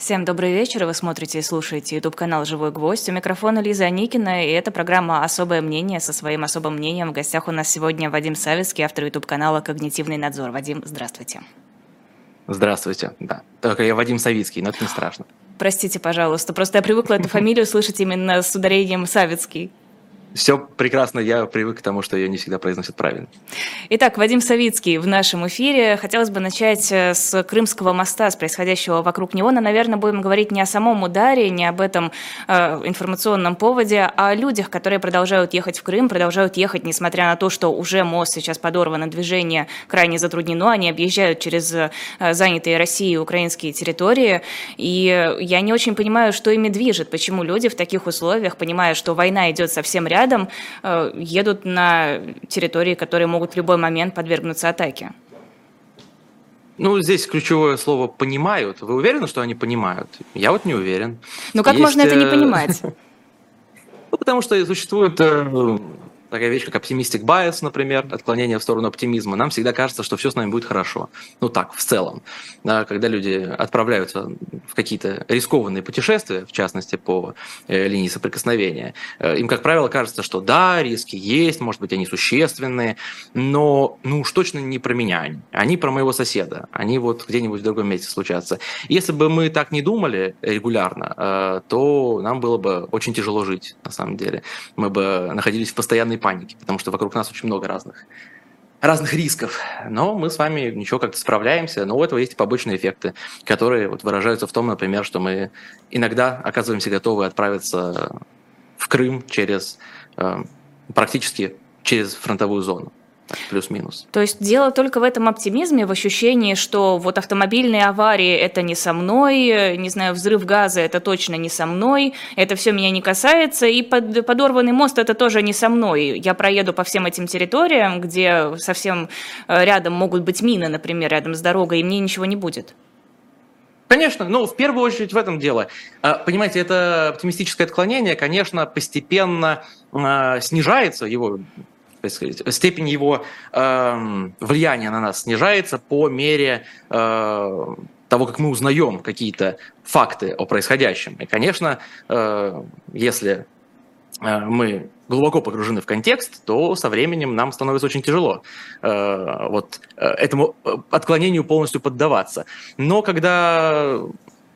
Всем добрый вечер. Вы смотрите и слушаете YouTube-канал «Живой гвоздь». У микрофона Лиза Аникина, и это программа «Особое мнение». Со своим особым мнением в гостях у нас сегодня Вадим Савицкий, автор YouTube-канала «Когнитивный надзор». Вадим, здравствуйте. Здравствуйте, да. Только я Вадим Савицкий, но это не страшно. Простите, пожалуйста, просто я привыкла эту фамилию слышать именно с ударением Савицкий. Все прекрасно, я привык к тому, что ее не всегда произносят правильно. Итак, Вадим Савицкий в нашем эфире. Хотелось бы начать э, с Крымского моста, с происходящего вокруг него. Но, наверное, будем говорить не о самом ударе, не об этом э, информационном поводе, а о людях, которые продолжают ехать в Крым, продолжают ехать, несмотря на то, что уже мост сейчас подорвано, движение крайне затруднено, они объезжают через э, занятые Россией украинские территории. И я не очень понимаю, что ими движет, почему люди в таких условиях, понимая, что война идет совсем рядом, рядом, э, едут на территории, которые могут в любой момент подвергнуться атаке. Ну, здесь ключевое слово «понимают». Вы уверены, что они понимают? Я вот не уверен. Ну, как Есть, можно это не э, понимать? Ну, потому что существует э, такая вещь, как оптимистик bias, например, отклонение в сторону оптимизма, нам всегда кажется, что все с нами будет хорошо. Ну так, в целом. Когда люди отправляются в какие-то рискованные путешествия, в частности, по э, линии соприкосновения, э, им, как правило, кажется, что да, риски есть, может быть, они существенные, но ну уж точно не про меня они. Они про моего соседа. Они вот где-нибудь в другом месте случатся. Если бы мы так не думали регулярно, э, то нам было бы очень тяжело жить, на самом деле. Мы бы находились в постоянной паники, потому что вокруг нас очень много разных разных рисков. Но мы с вами ничего как-то справляемся, но у этого есть побочные эффекты, которые вот выражаются в том, например, что мы иногда оказываемся готовы отправиться в Крым через э, практически через фронтовую зону плюс-минус. То есть дело только в этом оптимизме, в ощущении, что вот автомобильные аварии – это не со мной, не знаю, взрыв газа – это точно не со мной, это все меня не касается, и под, подорванный мост – это тоже не со мной. Я проеду по всем этим территориям, где совсем э, рядом могут быть мины, например, рядом с дорогой, и мне ничего не будет. Конечно, но в первую очередь в этом дело. А, понимаете, это оптимистическое отклонение, конечно, постепенно а, снижается его степень его э, влияния на нас снижается по мере э, того, как мы узнаем какие-то факты о происходящем. И, конечно, э, если э, мы глубоко погружены в контекст, то со временем нам становится очень тяжело э, вот э, этому э, отклонению полностью поддаваться. Но когда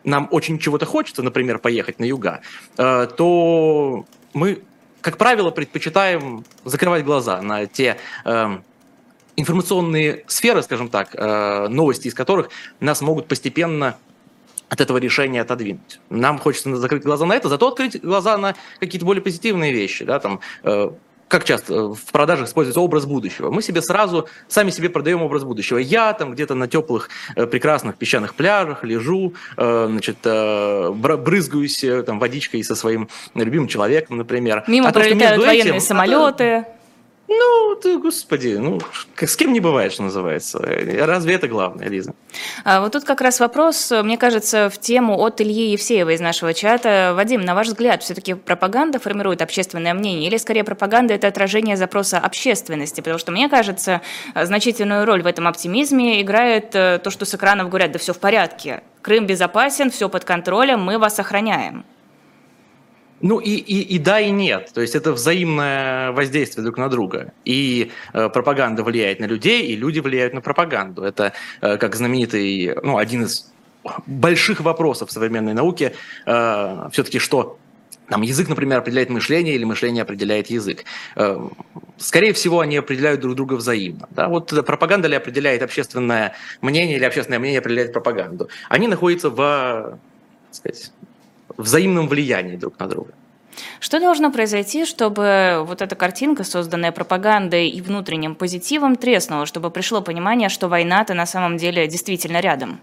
нам очень чего-то хочется, например, поехать на юга, э, то мы как правило, предпочитаем закрывать глаза на те э, информационные сферы, скажем так, э, новости из которых нас могут постепенно от этого решения отодвинуть. Нам хочется закрыть глаза на это, зато открыть глаза на какие-то более позитивные вещи, да, там, э, как часто э, в продажах используется образ будущего. Мы себе сразу, сами себе продаем образ будущего. Я там где-то на теплых, э, прекрасных песчаных пляжах лежу, э, значит, брызгаюсь там водичкой со своим любимым человеком, например. Мимо а пролетают то, военные этим, самолеты. Ну, ты, господи, ну, с кем не бывает, что называется. Разве это главное, Лиза? А вот тут как раз вопрос, мне кажется, в тему от Ильи Евсеева из нашего чата. Вадим, на ваш взгляд, все-таки пропаганда формирует общественное мнение или скорее пропаганда – это отражение запроса общественности? Потому что, мне кажется, значительную роль в этом оптимизме играет э, то, что с экранов говорят, да все в порядке, Крым безопасен, все под контролем, мы вас охраняем. Ну и, и, и да, и нет. То есть это взаимное воздействие друг на друга. И э, пропаганда влияет на людей, и люди влияют на пропаганду. Это э, как знаменитый, ну, один из больших вопросов современной науки, э, все-таки что там язык, например, определяет мышление или мышление определяет язык. Э, скорее всего, они определяют друг друга взаимно. Да? Вот пропаганда ли определяет общественное мнение, или общественное мнение определяет пропаганду. Они находятся в, сказать, взаимном влиянии друг на друга. Что должно произойти, чтобы вот эта картинка, созданная пропагандой и внутренним позитивом, треснула, чтобы пришло понимание, что война-то на самом деле действительно рядом?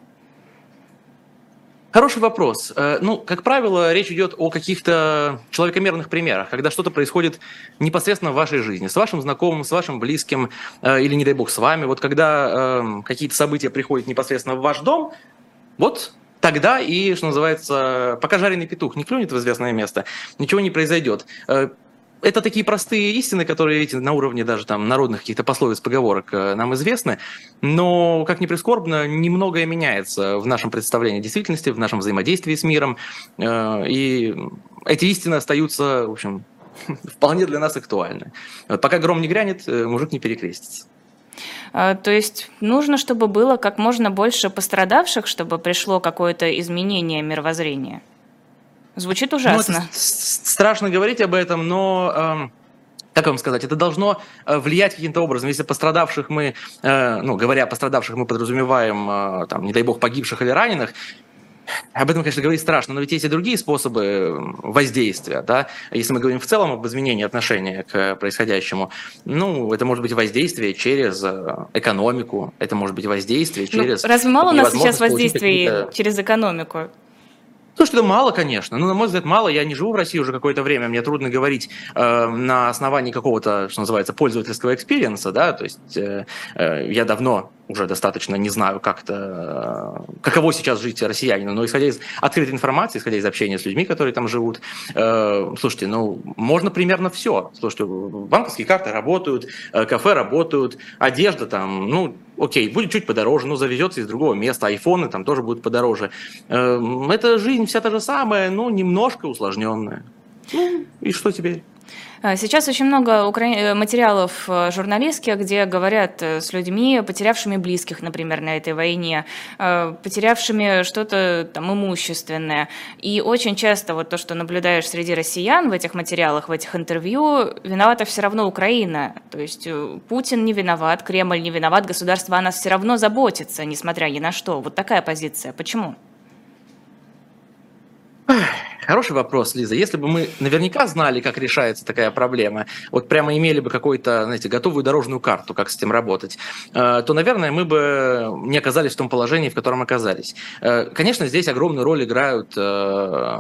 Хороший вопрос. Э, ну, как правило, речь идет о каких-то человекомерных примерах, когда что-то происходит непосредственно в вашей жизни, с вашим знакомым, с вашим близким э, или, не дай бог, с вами. Вот когда э, какие-то события приходят непосредственно в ваш дом, вот тогда и, что называется, пока жареный петух не клюнет в известное место, ничего не произойдет. Э, это такие простые истины, которые видите, на уровне даже там народных каких-то пословиц, поговорок э, нам известны, но, как ни прискорбно, немногое меняется в нашем представлении действительности, в нашем взаимодействии с миром, э, и эти истины остаются, в общем, вполне для нас актуальны. Пока гром не грянет, мужик не перекрестится. А, то есть нужно, чтобы было как можно больше пострадавших, чтобы пришло какое-то изменение мировоззрения. Звучит ужасно. Ну, страшно говорить об этом, но эм, как вам сказать, это должно э, влиять каким-то образом. Если пострадавших мы, э, ну, говоря о пострадавших, мы подразумеваем, там, не дай бог, погибших или раненых, об этом, конечно, говорить страшно, но ведь есть и другие способы воздействия, да, если мы говорим в целом об изменении отношения к происходящему, ну, это может быть воздействие через э, экономику, это может быть воздействие ну, через... Ну, разве мало у нас сейчас воздействий через экономику? Слушай, это мало, конечно. Ну, на мой взгляд, мало. Я не живу в России уже какое-то время. Мне трудно говорить э, на основании какого-то, что называется, пользовательского experience -а, да, то есть э, э, я давно уже достаточно не знаю, как-то, э, каково сейчас жить россиянину, но исходя из открытой информации, исходя из общения с людьми, которые там живут, э, слушайте, ну, можно примерно все. Слушайте, банковские карты работают, э, кафе работают, одежда там, ну, окей, будет чуть подороже, но завезется из другого места, айфоны там тоже будут подороже. Э, это жизнь вся та же самая, но немножко усложненная. Ну, и что теперь? А, сейчас очень много укра... Э, материалов э, журналистских, где говорят э, с людьми, потерявшими близких, например, на этой войне, потерявшими что-то там имущественное. И очень часто вот то, что наблюдаешь среди россиян в этих материалах, в этих интервью, виновата все равно Украина. То есть Путин не виноват, Кремль не виноват, государство о нас все равно заботится, несмотря ни на что. Вот такая позиция. Почему? Хороший вопрос, Лиза. Если бы мы наверняка знали, как решается такая проблема, вот прямо имели бы какую-то, знаете, готовую дорожную карту, как с этим работать, э, то, наверное, мы бы не оказались в том положении, в котором оказались. Э, конечно, здесь огромную роль играют э,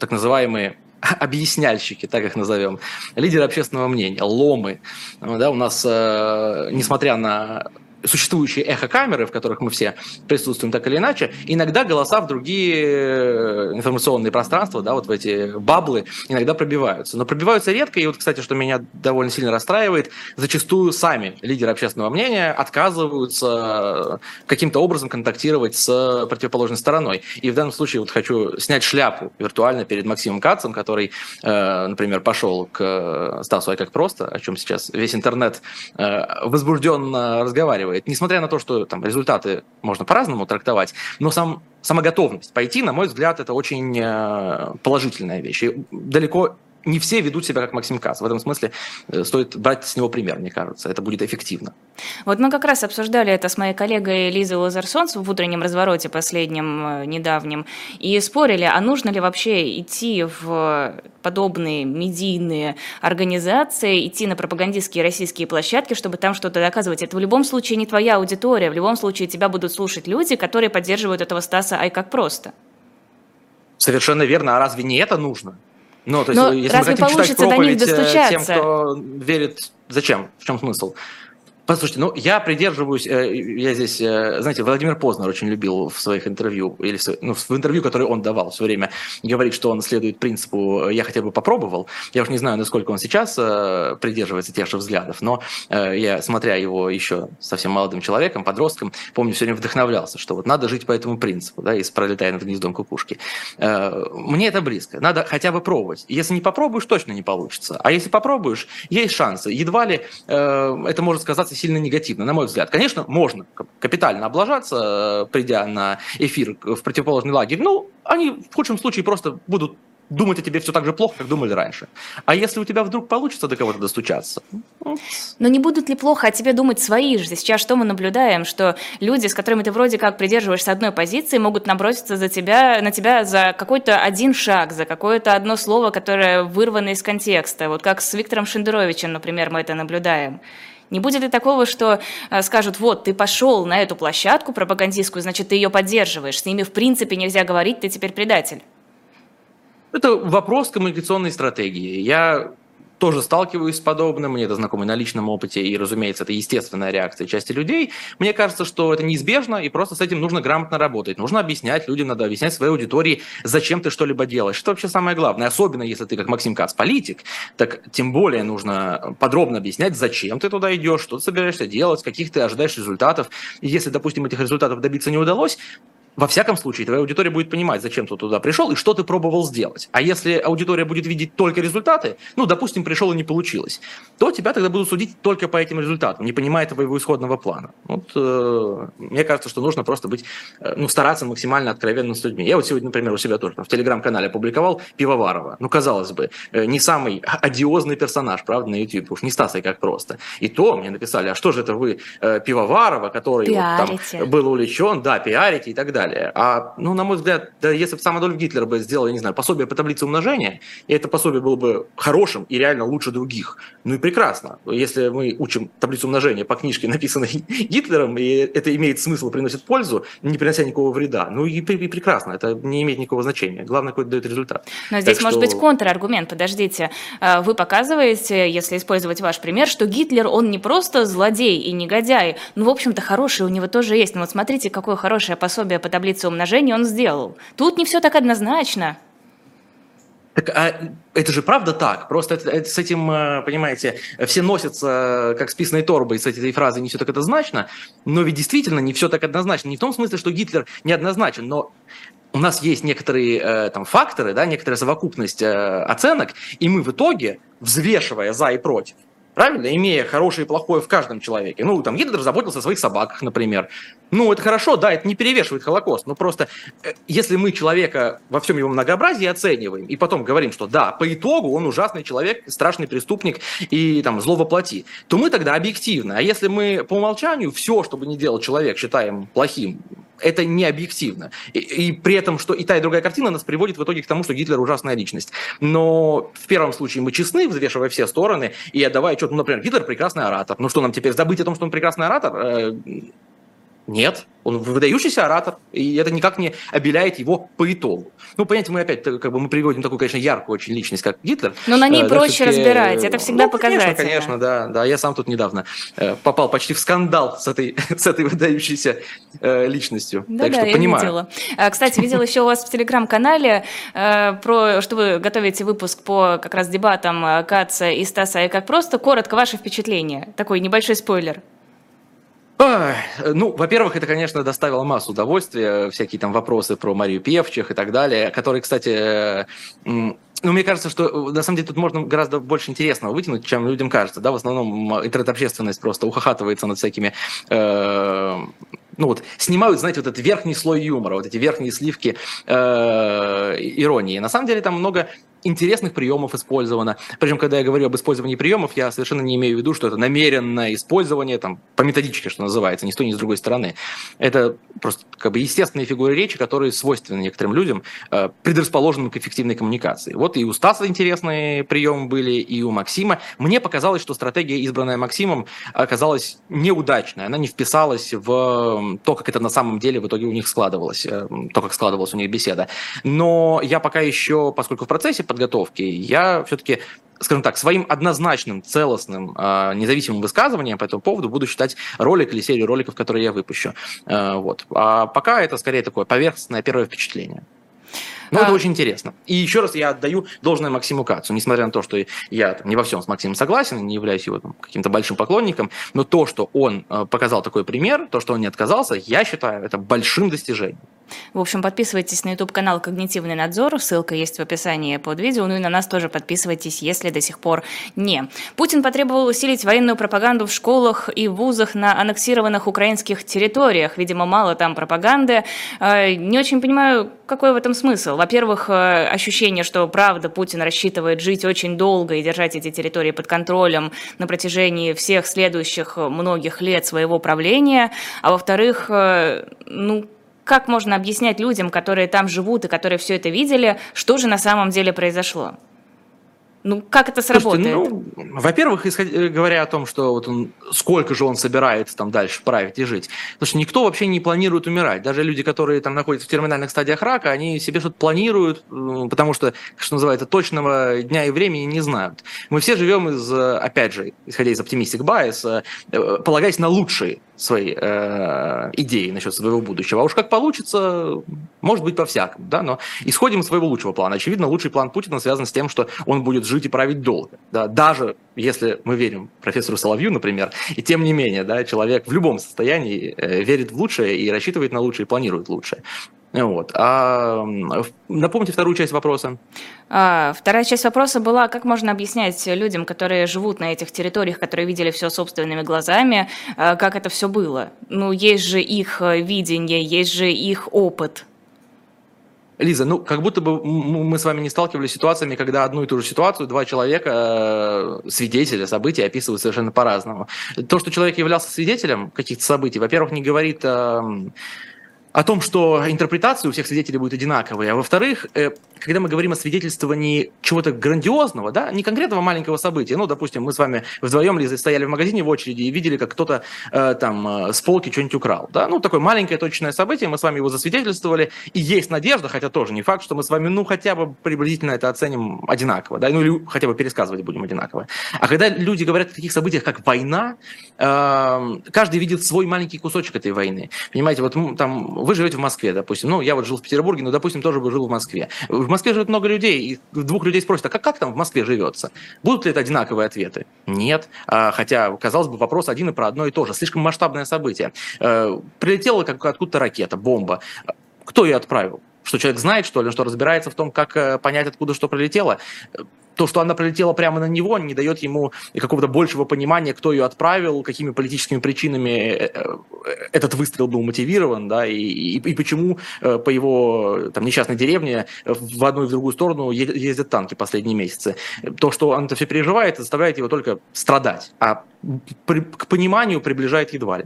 так называемые объясняльщики, так их назовем, лидеры общественного мнения, ломы. Да, у нас, несмотря на существующие эхокамеры, в которых мы все присутствуем так или иначе, иногда голоса в другие э, информационные пространства, да, вот в эти баблы, иногда пробиваются. Но пробиваются редко, и вот, кстати, что меня довольно сильно расстраивает, зачастую сами лидеры общественного мнения отказываются каким-то образом контактировать с противоположной стороной. И в данном случае вот хочу снять шляпу виртуально перед Максимом Кацем, который, э, например, пошел к Стасу «Ай как просто», о чем сейчас весь интернет э, возбужденно разговаривает, устраивает, несмотря на то, что там результаты можно по-разному трактовать, но сам, сама готовность пойти, на мой взгляд, это очень э, положительная вещь. И далеко не все ведут себя как Максим Кац. В этом смысле э, стоит брать с него пример, мне кажется. Это будет эффективно. Вот мы как раз обсуждали это с моей коллегой Лизой Лазарсонс в утреннем развороте последнем, э, недавнем, и спорили, а нужно ли вообще идти в подобные медийные организации, идти на пропагандистские российские площадки, чтобы там что-то доказывать. Это в любом случае не твоя аудитория, в любом случае тебя будут слушать люди, которые поддерживают этого Стаса Ай как просто. Совершенно верно. А разве не это нужно? Ну, то есть, Но если разве мы хотим получится читать проповедь до них достучаться? тем, кто верит, зачем? В чем смысл? Послушайте, ну я придерживаюсь, э, я здесь, э, знаете, Владимир Познер очень любил в своих интервью, или в, ну, в интервью, которое он давал все время, говорить, что он следует принципу «я хотя бы попробовал». Я уж не знаю, насколько он сейчас э, придерживается тех же взглядов, но я, смотря его еще совсем молодым человеком, подростком, помню, все время вдохновлялся, что вот надо жить по этому принципу, да, из «Пролетая над гнездом кукушки». Мне это близко, надо хотя бы пробовать. Если не попробуешь, точно не получится. А если попробуешь, есть шансы. Едва ли это может сказаться сильно негативно, на мой взгляд. Конечно, можно капитально облажаться, э, придя на эфир в противоположный лагерь. Ну, они в худшем случае просто будут думать о тебе все так же плохо, как думали раньше. А если у тебя вдруг получится до кого-то достучаться? Ну, Но не будут ли плохо о тебе думать свои же? Сейчас что мы наблюдаем? Что люди, с которыми ты вроде как придерживаешься одной позиции, могут наброситься за тебя, на тебя за какой-то один шаг, за какое-то одно слово, которое вырвано из контекста. Вот как с Виктором Шендеровичем, например, мы это наблюдаем. Не будет ли такого, что э, скажут, вот, ты пошел на эту площадку пропагандистскую, значит, ты ее поддерживаешь, с ними в принципе нельзя говорить, ты теперь предатель? Это вопрос коммуникационной стратегии. Я тоже сталкиваюсь с подобным, мне это знакомо на личном опыте, и, разумеется, это естественная реакция части людей. Мне кажется, что это неизбежно, и просто с этим нужно грамотно работать. Нужно объяснять людям, надо объяснять своей аудитории, зачем ты что-либо делаешь. Что вообще самое главное, особенно если ты, как Максим Кац, политик, так тем более нужно подробно объяснять, зачем ты туда идешь, что ты собираешься делать, каких ты ожидаешь результатов. И если, допустим, этих результатов добиться не удалось, во всяком случае, твоя аудитория будет понимать, зачем ты туда пришел и что ты пробовал сделать. А если аудитория будет видеть только результаты, ну, допустим, пришел и не получилось, то тебя тогда будут судить только по этим результатам, не понимая твоего исходного плана. Вот э, мне кажется, что нужно просто быть, э, ну, стараться максимально откровенным с людьми. Я вот сегодня, например, у себя тоже там, в телеграм-канале опубликовал Пивоварова. Ну, казалось бы, э, не самый одиозный персонаж, правда, на YouTube, уж не Стасой как просто. И то мне написали, а что же это вы э, Пивоварова, который вот, там, был увлечен, да, пиарите и так далее далее. А, ну, на мой взгляд, да, если бы сам Адольф Гитлер бы сделал, я не знаю, пособие по таблице умножения, и это пособие было бы хорошим и реально лучше других, ну и прекрасно. Если мы учим таблицу умножения по книжке, написанной Гитлером, и это имеет смысл, приносит пользу, не принося никакого вреда, ну и, и прекрасно, это не имеет никакого значения. Главное, какой дает результат. Но здесь так может что... быть контраргумент. Подождите, а, вы показываете, если использовать ваш пример, что Гитлер, он не просто злодей и негодяй, ну, в общем-то, хороший у него тоже есть. Но вот смотрите, какое хорошее пособие по таблице умножения он сделал. Тут не все так однозначно. Так, а это же правда так. Просто это, это, с этим, э, понимаете, все носятся как с писаной торбой с этой фразой «не все так однозначно», но ведь действительно не все так однозначно. Не в том смысле, что Гитлер неоднозначен, но у нас есть некоторые э, там факторы, да, некоторая совокупность э, оценок, и мы в итоге, взвешивая за и против, правильно, имея хорошее и плохое в каждом человеке. Ну, там, Гитлер заботился о своих собаках, например. Ну, это хорошо, да, это не перевешивает Холокост, но просто э, если мы человека во всем его многообразии оцениваем, и потом говорим, что да, по итогу он ужасный человек, страшный преступник и там зло воплоти, то мы тогда объективны. А если мы по умолчанию все, что бы ни делал человек, считаем плохим, это не объективно. И, и при этом, что и та, и другая картина нас приводит в итоге к тому, что Гитлер ужасная личность. Но в первом случае мы честны, взвешивая все стороны, и отдавая отчет, ну, например, Гитлер прекрасный оратор. Ну что нам теперь, забыть о том, что он прекрасный оратор? Э, нет, он выдающийся оратор, и это никак не обеляет его по итогу. Ну, понимаете, мы опять как бы мы приводим такую, конечно, яркую очень личность, как Гитлер. Но на ней э, проще да, разбирать, это всегда ну, показательно. Конечно, конечно, да, да. Я сам тут недавно э, попал почти в скандал с этой, с этой выдающейся э, личностью. Да, так да, что я понимаю. видела. А, кстати, видела еще у вас в телеграм-канале, про, что вы готовите выпуск по как раз дебатам Каца и Стаса, и как просто коротко ваши впечатления. Такой небольшой спойлер. Ну, во-первых, это, конечно, доставило массу удовольствия, всякие там вопросы про Марию Певчих и так далее, которые, кстати, ну, мне кажется, что на самом деле тут можно гораздо больше интересного вытянуть, чем людям кажется. Да, в основном интернет-общественность просто ухахатывается над всякими э, ну вот, снимают, знаете, вот этот верхний слой юмора, вот эти верхние сливки э, иронии. На самом деле там много интересных приемов использовано. Причем, когда я говорю об использовании приемов, я совершенно не имею в виду, что это намеренное использование там, по методичке, что называется, ни с той, ни с другой стороны. Это просто как бы естественные фигуры речи, которые свойственны некоторым людям, э, предрасположенным к эффективной коммуникации. Вот и у Стаса интересные приемы были, и у Максима. Мне показалось, что стратегия, избранная Максимом, оказалась неудачной. Она не вписалась в то, как это на самом деле в итоге у них складывалось, э, то, как складывалась у них беседа. Но я пока еще, поскольку в процессе подготовки, я все-таки скажем так, своим однозначным, целостным, э, независимым высказыванием по этому поводу буду считать ролик или серию роликов, которые я выпущу. Э, вот. А пока это скорее такое поверхностное первое впечатление. Ну, а... это очень интересно. И еще раз я отдаю должное Максиму Кацу. Несмотря на то, что я там, не во всем с Максимом согласен, не являюсь его там, каким-то большим поклонником, но то, что он э, показал такой пример, то, что он не отказался, я считаю это большим достижением. В общем, подписывайтесь на YouTube-канал «Когнитивный надзор», ссылка есть в описании под видео, ну и на нас тоже подписывайтесь, если до сих пор не. Путин потребовал усилить военную пропаганду в школах и вузах на аннексированных украинских территориях. Видимо, мало там пропаганды. Э, не очень понимаю, какой в этом смысл. Во-первых, э, ощущение, что правда Путин рассчитывает жить очень долго и держать эти территории под контролем на протяжении всех следующих многих лет своего правления. А во-вторых, э, ну, как можно объяснять людям, которые там живут и которые все это видели, что же на самом деле произошло? Ну, как это сработает? Слушайте, ну, во-первых, э, говоря о том, что вот он, сколько же он собирается там дальше править и жить. Потому что никто вообще не планирует умирать. Даже люди, которые там находятся в терминальных стадиях рака, они себе что-то планируют, потому что, что называется, точного дня и времени не знают. Мы все живем из, опять же, исходя из оптимистик bias, э, полагаясь на лучшие свои э, идеи насчет своего будущего. А уж как получится, может быть по-всякому, да, но исходим из своего лучшего плана. Очевидно, лучший план Путина связан с тем, что он будет жить и править долго, да, даже если мы верим профессору Соловью, например, и тем не менее, да, человек в любом состоянии э, верит в лучшее и рассчитывает на лучшее, и планирует лучшее. Вот. А напомните вторую часть вопроса. А, вторая часть вопроса была, как можно объяснять людям, которые живут на этих территориях, которые видели все собственными глазами, а, как это все было? Ну, есть же их э, видение, есть же их опыт. Лиза, ну как будто бы мы с вами не сталкивались с ситуациями, когда одну и ту же ситуацию два человека, э, свидетеля событий, описывают совершенно по-разному. То, что человек являлся свидетелем каких-то событий, во-первых, не говорит эм, о том, что интерпретация у всех свидетелей будет одинаковая, а во-вторых, э, когда мы говорим о свидетельствовании чего-то грандиозного, да, не конкретного маленького события, ну, допустим, мы с вами вдвоем Лиза, стояли в магазине в очереди и видели, как кто-то э, там э, с полки что-нибудь украл, да, ну, такое маленькое точное событие, мы с вами его засвидетельствовали, и есть надежда, хотя тоже не факт, что мы с вами, ну, хотя бы приблизительно это оценим одинаково, да, ну, или хотя бы пересказывать будем одинаково. А когда люди говорят о таких событиях, как война, э, каждый видит свой маленький кусочек этой войны, понимаете, вот там вы живете в Москве, допустим, ну, я вот жил в Петербурге, но, допустим, тоже бы жил в Москве. Москве живет много людей, и двух людей спросят, а как, как там в Москве живется? Будут ли это одинаковые ответы? Нет. А, хотя, казалось бы, вопрос один и про одно и то же. Слишком масштабное событие. А, прилетела как, откуда-то ракета, бомба. Кто ее отправил? Что человек знает, что ли, что разбирается в том, как э, понять, откуда что прилетело? то, что она прилетела прямо на него, не дает ему какого-то большего понимания, кто ее отправил, какими политическими причинами э, э, этот выстрел был мотивирован, да, и, и, и почему по его там, несчастной деревне в одну и в другую сторону ездят танки последние месяцы. То, что он это все переживает, заставляет его только страдать, а при, к пониманию приближает едва ли.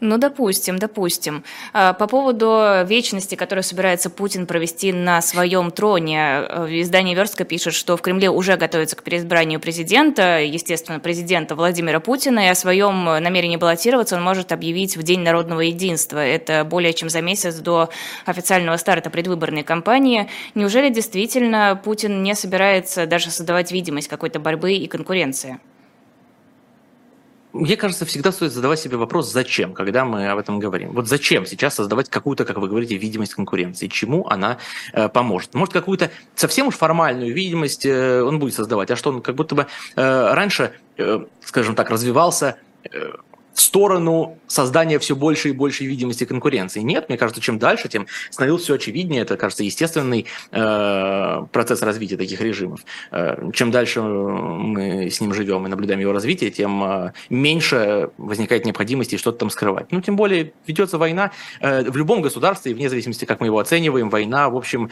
Ну, допустим, допустим. А, по поводу вечности, которую собирается Путин провести на своем троне, э, издание «Верстка» пишет, что в Кремле уже готовится к переизбранию президента, естественно, президента Владимира Путина, и о своем намерении баллотироваться он может объявить в День народного единства. Это более чем за месяц до официального старта предвыборной кампании. Неужели действительно Путин не собирается даже создавать видимость какой-то борьбы и конкуренции? Мне кажется, всегда стоит задавать себе вопрос, зачем, когда мы об этом говорим. Вот зачем сейчас создавать какую-то, как вы говорите, видимость конкуренции? Чему она э, поможет? Может, какую-то совсем уж формальную видимость э, он будет создавать, а что он как будто бы э, раньше, э, скажем так, развивался э, в сторону создания все больше и большей видимости конкуренции. Нет, мне кажется, чем дальше, тем становилось все очевиднее. Это, кажется, естественный э, процесс развития таких режимов. Э, чем дальше мы с ним живем и наблюдаем его развитие, тем э, меньше возникает необходимости что-то там скрывать. Ну, тем более ведется война э, в любом государстве, вне зависимости, как мы его оцениваем, война, в общем,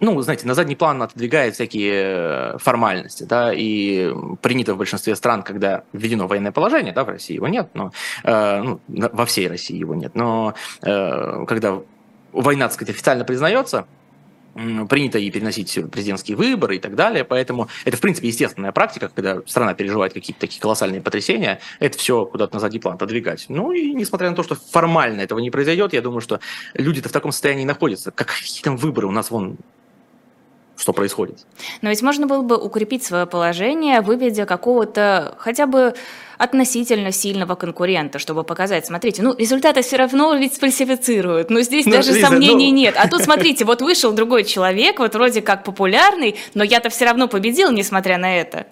ну, знаете, на задний план отодвигает всякие э, формальности, да, и принято в большинстве стран, когда введено военное положение, да, в России его нет, но э, ну, во всей России его нет, но э, когда война, так сказать, официально признается, принято и переносить президентские выборы и так далее, поэтому это, в принципе, естественная практика, когда страна переживает какие-то такие колоссальные потрясения, это все куда-то на задний план отодвигать. Ну и несмотря на то, что формально этого не произойдет, я думаю, что люди-то в таком состоянии находятся. Как какие там выборы? У нас вон что происходит. Но ведь можно было бы укрепить свое положение, выведя какого-то хотя бы относительно сильного конкурента, чтобы показать, смотрите, ну, результаты все равно ведь сфальсифицируют, но здесь ну, даже Лиза, сомнений ну... нет. А тут, смотрите, вот вышел другой человек, вот вроде как популярный, но я-то все равно победил, несмотря на это.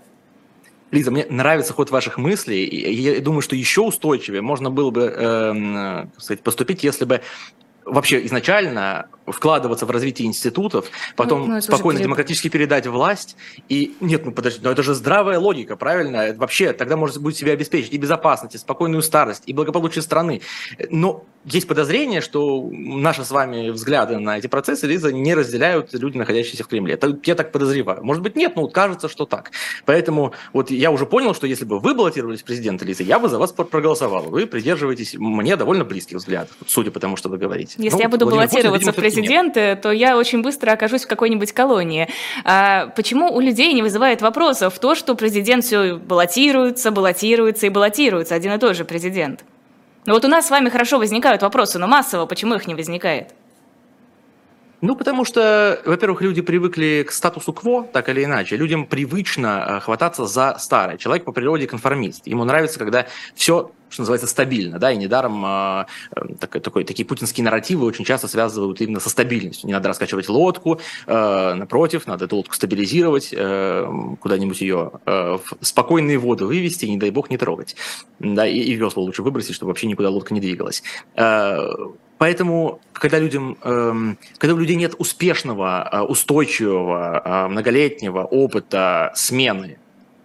Лиза, мне нравится ход ваших мыслей. И я думаю, что еще устойчивее можно было бы э, сказать, поступить, если бы вообще изначально вкладываться в развитие институтов, потом ну, ну, спокойно перед... демократически передать власть. И нет, ну подожди, но это же здравая логика, правильно? Это вообще тогда можно будет себе обеспечить и безопасность, и спокойную старость, и благополучие страны. Но есть подозрение, что наши с вами взгляды на эти процессы, Лиза, не разделяют люди, находящиеся в Кремле. Это, я так подозреваю. Может быть, нет, но вот кажется, что так. Поэтому вот я уже понял, что если бы вы баллотировались в президенты, Лиза, я бы за вас проголосовал. Вы придерживаетесь мне довольно близких взглядов, судя по тому, что вы говорите. Если ну, я буду баллотироваться в президенты, президенты, Нет. то я очень быстро окажусь в какой-нибудь колонии. А почему у людей не вызывает вопросов то, что президент все баллотируется, баллотируется и баллотируется, один и тот же президент? Ну вот у нас с вами хорошо возникают вопросы, но массово почему их не возникает? Ну, потому что, во-первых, люди привыкли к статусу кво, так или иначе. Людям привычно э, хвататься за старое. Человек по природе конформист. Ему нравится, когда все что называется, стабильно, да, и недаром э, такой, такой, такие путинские нарративы очень часто связывают именно со стабильностью. Не надо раскачивать лодку, э, напротив, надо эту лодку стабилизировать, э, куда-нибудь ее э, в спокойные воды вывести, не дай бог, не трогать. Да, и, и весло лучше выбросить, чтобы вообще никуда лодка не двигалась. Э, Поэтому, когда, людям, эм, когда у людей нет успешного, э, устойчивого, э, многолетнего опыта смены,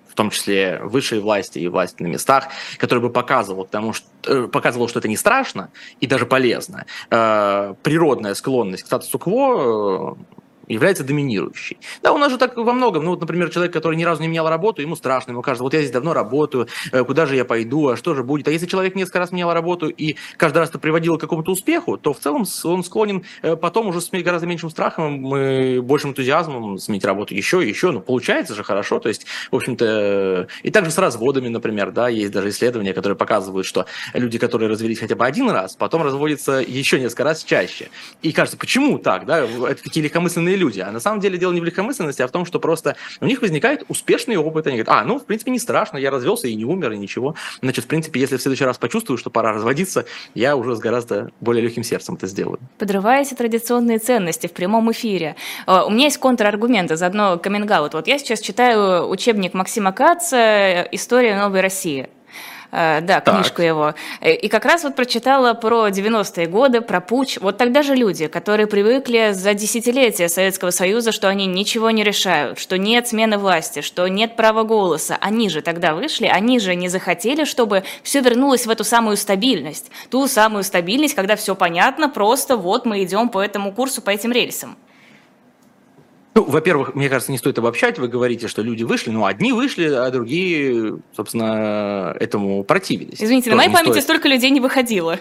в том числе высшей власти и власти на местах, который бы показывал, потому что, э, показывал, что это не страшно и даже полезно, природная склонность к статусу кво является доминирующей. Да, у нас же так во многом. Ну, вот, например, человек, который ни разу не менял работу, ему страшно, ему кажется, вот я здесь давно работаю, э, куда же я пойду, а что же будет. А если человек несколько раз менял работу и каждый раз это приводило к какому-то успеху, то в целом он склонен э, потом уже с гораздо меньшим страхом и большим энтузиазмом сменить работу еще и еще. Ну, получается же хорошо. То есть, в общем-то, э, и также с разводами, например, да, есть даже исследования, которые показывают, что люди, которые развелись хотя бы один раз, потом разводятся еще несколько раз чаще. И кажется, почему так, да, это такие легкомысленные люди. А на самом деле дело не в легкомысленности, а в том, что просто у них возникает успешный опыт. Они говорят, а, ну, в принципе, не страшно, я развелся и не умер, и ничего. Значит, в принципе, если в следующий раз почувствую, что пора разводиться, я уже с гораздо более легким сердцем это сделаю. Подрывая эти традиционные ценности в прямом эфире. Э, у меня есть контраргументы, заодно каминг -аут. Вот я сейчас читаю учебник Максима Каца «История новой России». Э, да, так. книжку его. Э, и как раз вот прочитала про 90-е годы, про путь. Вот тогда же люди, которые привыкли за десятилетия Советского Союза, что они ничего не решают, что нет смены власти, что нет права голоса, они же тогда вышли, они же не захотели, чтобы все вернулось в эту самую стабильность. Ту самую стабильность, когда все понятно, просто вот мы идем по этому курсу, по этим рельсам. Ну, во-первых, мне кажется, не стоит обобщать. Вы говорите, что люди вышли, ну, одни вышли, а другие, собственно, этому противились. Извините, на моей памяти стоит. столько людей не выходило.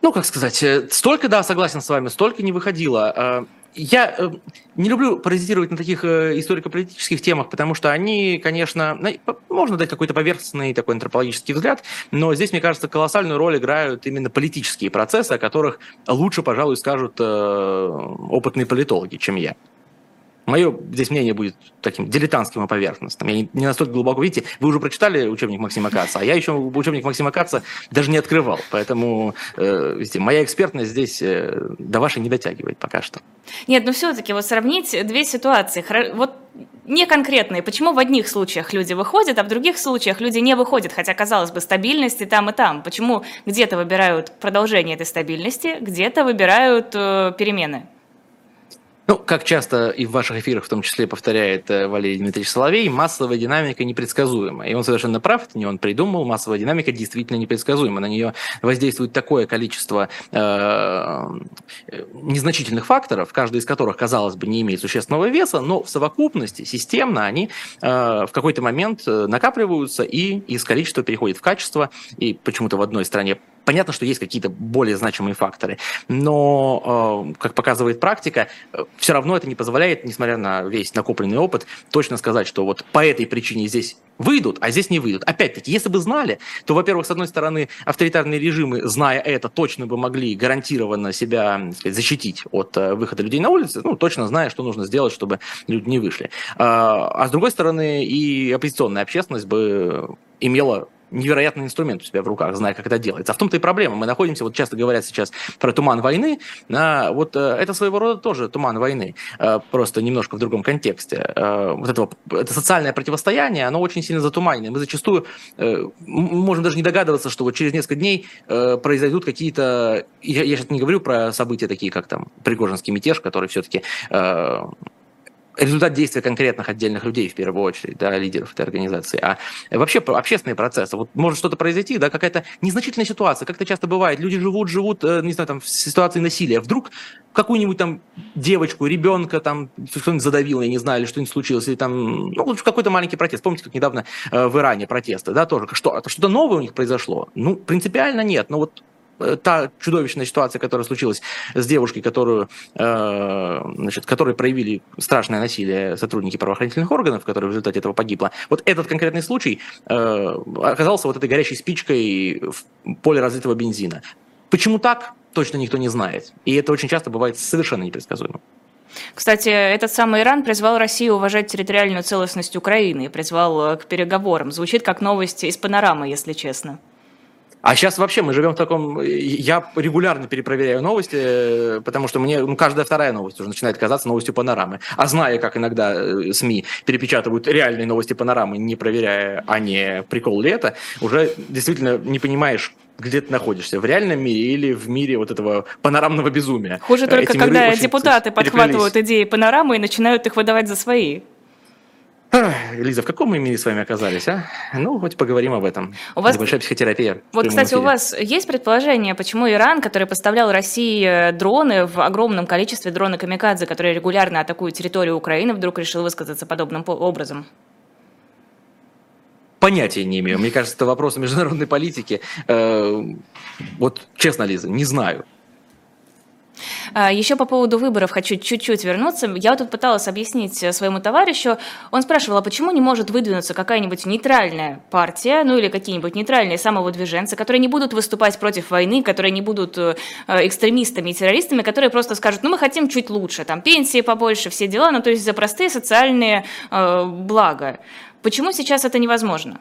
Ну, как сказать, э, столько, да, согласен с вами, столько не выходило. Я э, не люблю паразитировать на таких э, историко-политических темах, потому что они, конечно, можно дать какой-то поверхностный такой антропологический взгляд, но здесь, мне кажется, колоссальную роль играют именно политические процессы, о которых лучше, пожалуй, скажут э, опытные политологи, чем я. Мое здесь мнение будет таким дилетантским и поверхностным. Я не, настолько глубоко. Видите, вы уже прочитали учебник Максима Каца, а я еще учебник Максима Каца даже не открывал. Поэтому э, видите, моя экспертность здесь э, до вашей не дотягивает пока что. Нет, но все-таки вот сравнить две ситуации. Вот не конкретные. Почему в одних случаях люди выходят, а в других случаях люди не выходят, хотя, казалось бы, стабильности там и там. Почему где-то выбирают продолжение этой стабильности, где-то выбирают э, перемены? Ну, как часто и в ваших эфирах в том числе повторяет э, Валерий Дмитриевич Соловей, массовая динамика непредсказуема. И он совершенно прав, это не он придумал, массовая динамика действительно непредсказуема. На нее воздействует такое количество э, незначительных факторов, каждый из которых, казалось бы, не имеет существенного веса, но в совокупности, системно они э, в какой-то момент э, накапливаются и из количества переходят в качество, и почему-то в одной стране Понятно, что есть какие-то более значимые факторы, но, э, как показывает практика, э, все равно это не позволяет, несмотря на весь накопленный опыт, точно сказать, что вот по этой причине здесь выйдут, а здесь не выйдут. Опять-таки, если бы знали, то, во-первых, с одной стороны, авторитарные режимы, зная это, точно бы могли гарантированно себя сказать, защитить от э, выхода людей на улицы, ну, точно зная, что нужно сделать, чтобы люди не вышли. А с другой стороны, и оппозиционная общественность бы имела невероятный инструмент у себя в руках, зная, как это делается. А в том-то и проблема. Мы находимся, вот часто говорят сейчас про туман войны, а, вот э, это своего рода тоже туман войны, э, просто немножко в другом контексте. Э, вот этого, это социальное противостояние, оно очень сильно затуманено. Мы зачастую можем даже не догадываться, что вот через несколько дней произойдут какие-то... Я, я сейчас не говорю про события такие, как там Пригожинский мятеж, который все-таки результат действия конкретных отдельных людей, в первую очередь, да, лидеров этой организации, а вообще общественные процессы. Вот может что-то произойти, да, какая-то незначительная ситуация, как это часто бывает. Люди живут, живут, э, не знаю, там, в ситуации насилия. Вдруг какую-нибудь там девочку, ребенка там что-нибудь задавило, я не знаю, или что-нибудь случилось, или там, ну, какой-то маленький протест. Помните, как недавно э, в Иране протесты, да, тоже, что, что-то новое у них произошло? Ну, принципиально нет, но вот та чудовищная ситуация, которая случилась с девушкой, которую, э, значит, которой проявили страшное насилие сотрудники правоохранительных органов, которая в результате этого погибла. Вот этот конкретный случай э, оказался вот этой горящей спичкой в поле разлитого бензина. Почему так? Точно никто не знает. И это очень часто бывает совершенно непредсказуемо. Кстати, этот самый Иран призвал Россию уважать территориальную целостность Украины и призвал к переговорам. Звучит как новость из панорамы, если честно. А сейчас вообще мы живем в таком... Я регулярно перепроверяю новости, потому что мне ну, каждая вторая новость уже начинает казаться новостью панорамы. А зная, как иногда э, СМИ перепечатывают реальные новости панорамы, не проверяя, а не прикол ли это, уже действительно не понимаешь, где ты находишься, в реальном мире или в мире вот этого панорамного безумия. Хуже только, Эти когда депутаты подхватывают идеи панорамы и начинают их выдавать за свои. Лиза, в каком мы мире с вами оказались, а? Ну, хоть поговорим об этом. У вас... Небольшая психотерапия. Вот, кстати, эфире. у вас есть предположение, почему Иран, который поставлял России э, дроны в огромном количестве, дроны Камикадзе, которые регулярно атакуют территорию Украины, вдруг решил высказаться подобным образом? Понятия не имею. Мне кажется, это вопрос международной политики. Э, вот честно, Лиза, не знаю. А, Еще по поводу выборов хочу чуть-чуть вернуться. Я тут пыталась объяснить э, своему товарищу. Он спрашивал, а почему не может выдвинуться какая-нибудь нейтральная партия, ну или какие-нибудь нейтральные самовыдвиженцы, которые не будут выступать против войны, которые не будут э, э, экстремистами и террористами, которые просто скажут, ну мы хотим чуть лучше, там пенсии побольше, все дела, ну то есть за простые социальные э, блага. Почему сейчас это невозможно?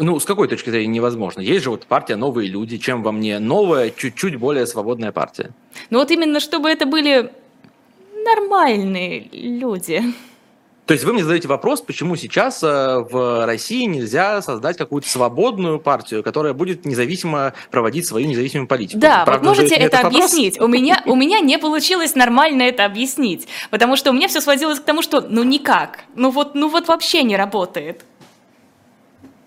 Ну, с какой точки зрения невозможно? Есть же вот партия «Новые люди». Чем во мне новая, чуть-чуть более свободная партия? Ну вот именно, чтобы это были нормальные люди. То есть вы мне задаете вопрос, почему сейчас э, в России нельзя создать какую-то свободную партию, которая будет независимо проводить свою независимую политику? Да, Правда, вот можете это объяснить. У меня, у меня не получилось нормально это объяснить, потому что у меня все сводилось к тому, что ну никак, ну вот, ну вот вообще не работает.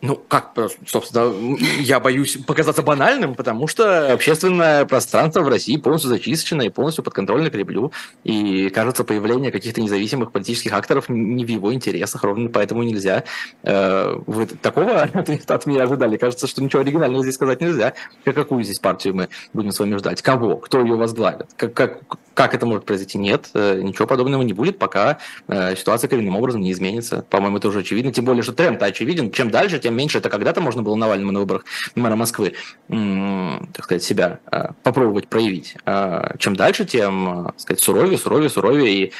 Ну, как, собственно, я боюсь показаться банальным, потому что общественное пространство в России полностью зачищено и полностью подконтрольно Кремлю. И, кажется, появление каких-то независимых политических акторов не в его интересах, ровно поэтому нельзя. Э, вы такого от меня ожидали? Кажется, что ничего оригинального здесь сказать нельзя. Какую здесь партию мы будем с вами ждать? Кого? Кто ее возглавит? Как, как, как это может произойти? Нет, э, ничего подобного не будет, пока э, ситуация коренным образом не изменится. По-моему, это уже очевидно. Тем более, что тренд очевиден. Чем дальше, тем меньше это когда-то можно было Навальному на выборах мэра Москвы, так сказать, себя а, попробовать проявить. А, чем дальше, тем, а, так сказать, суровее, суровее, суровее. И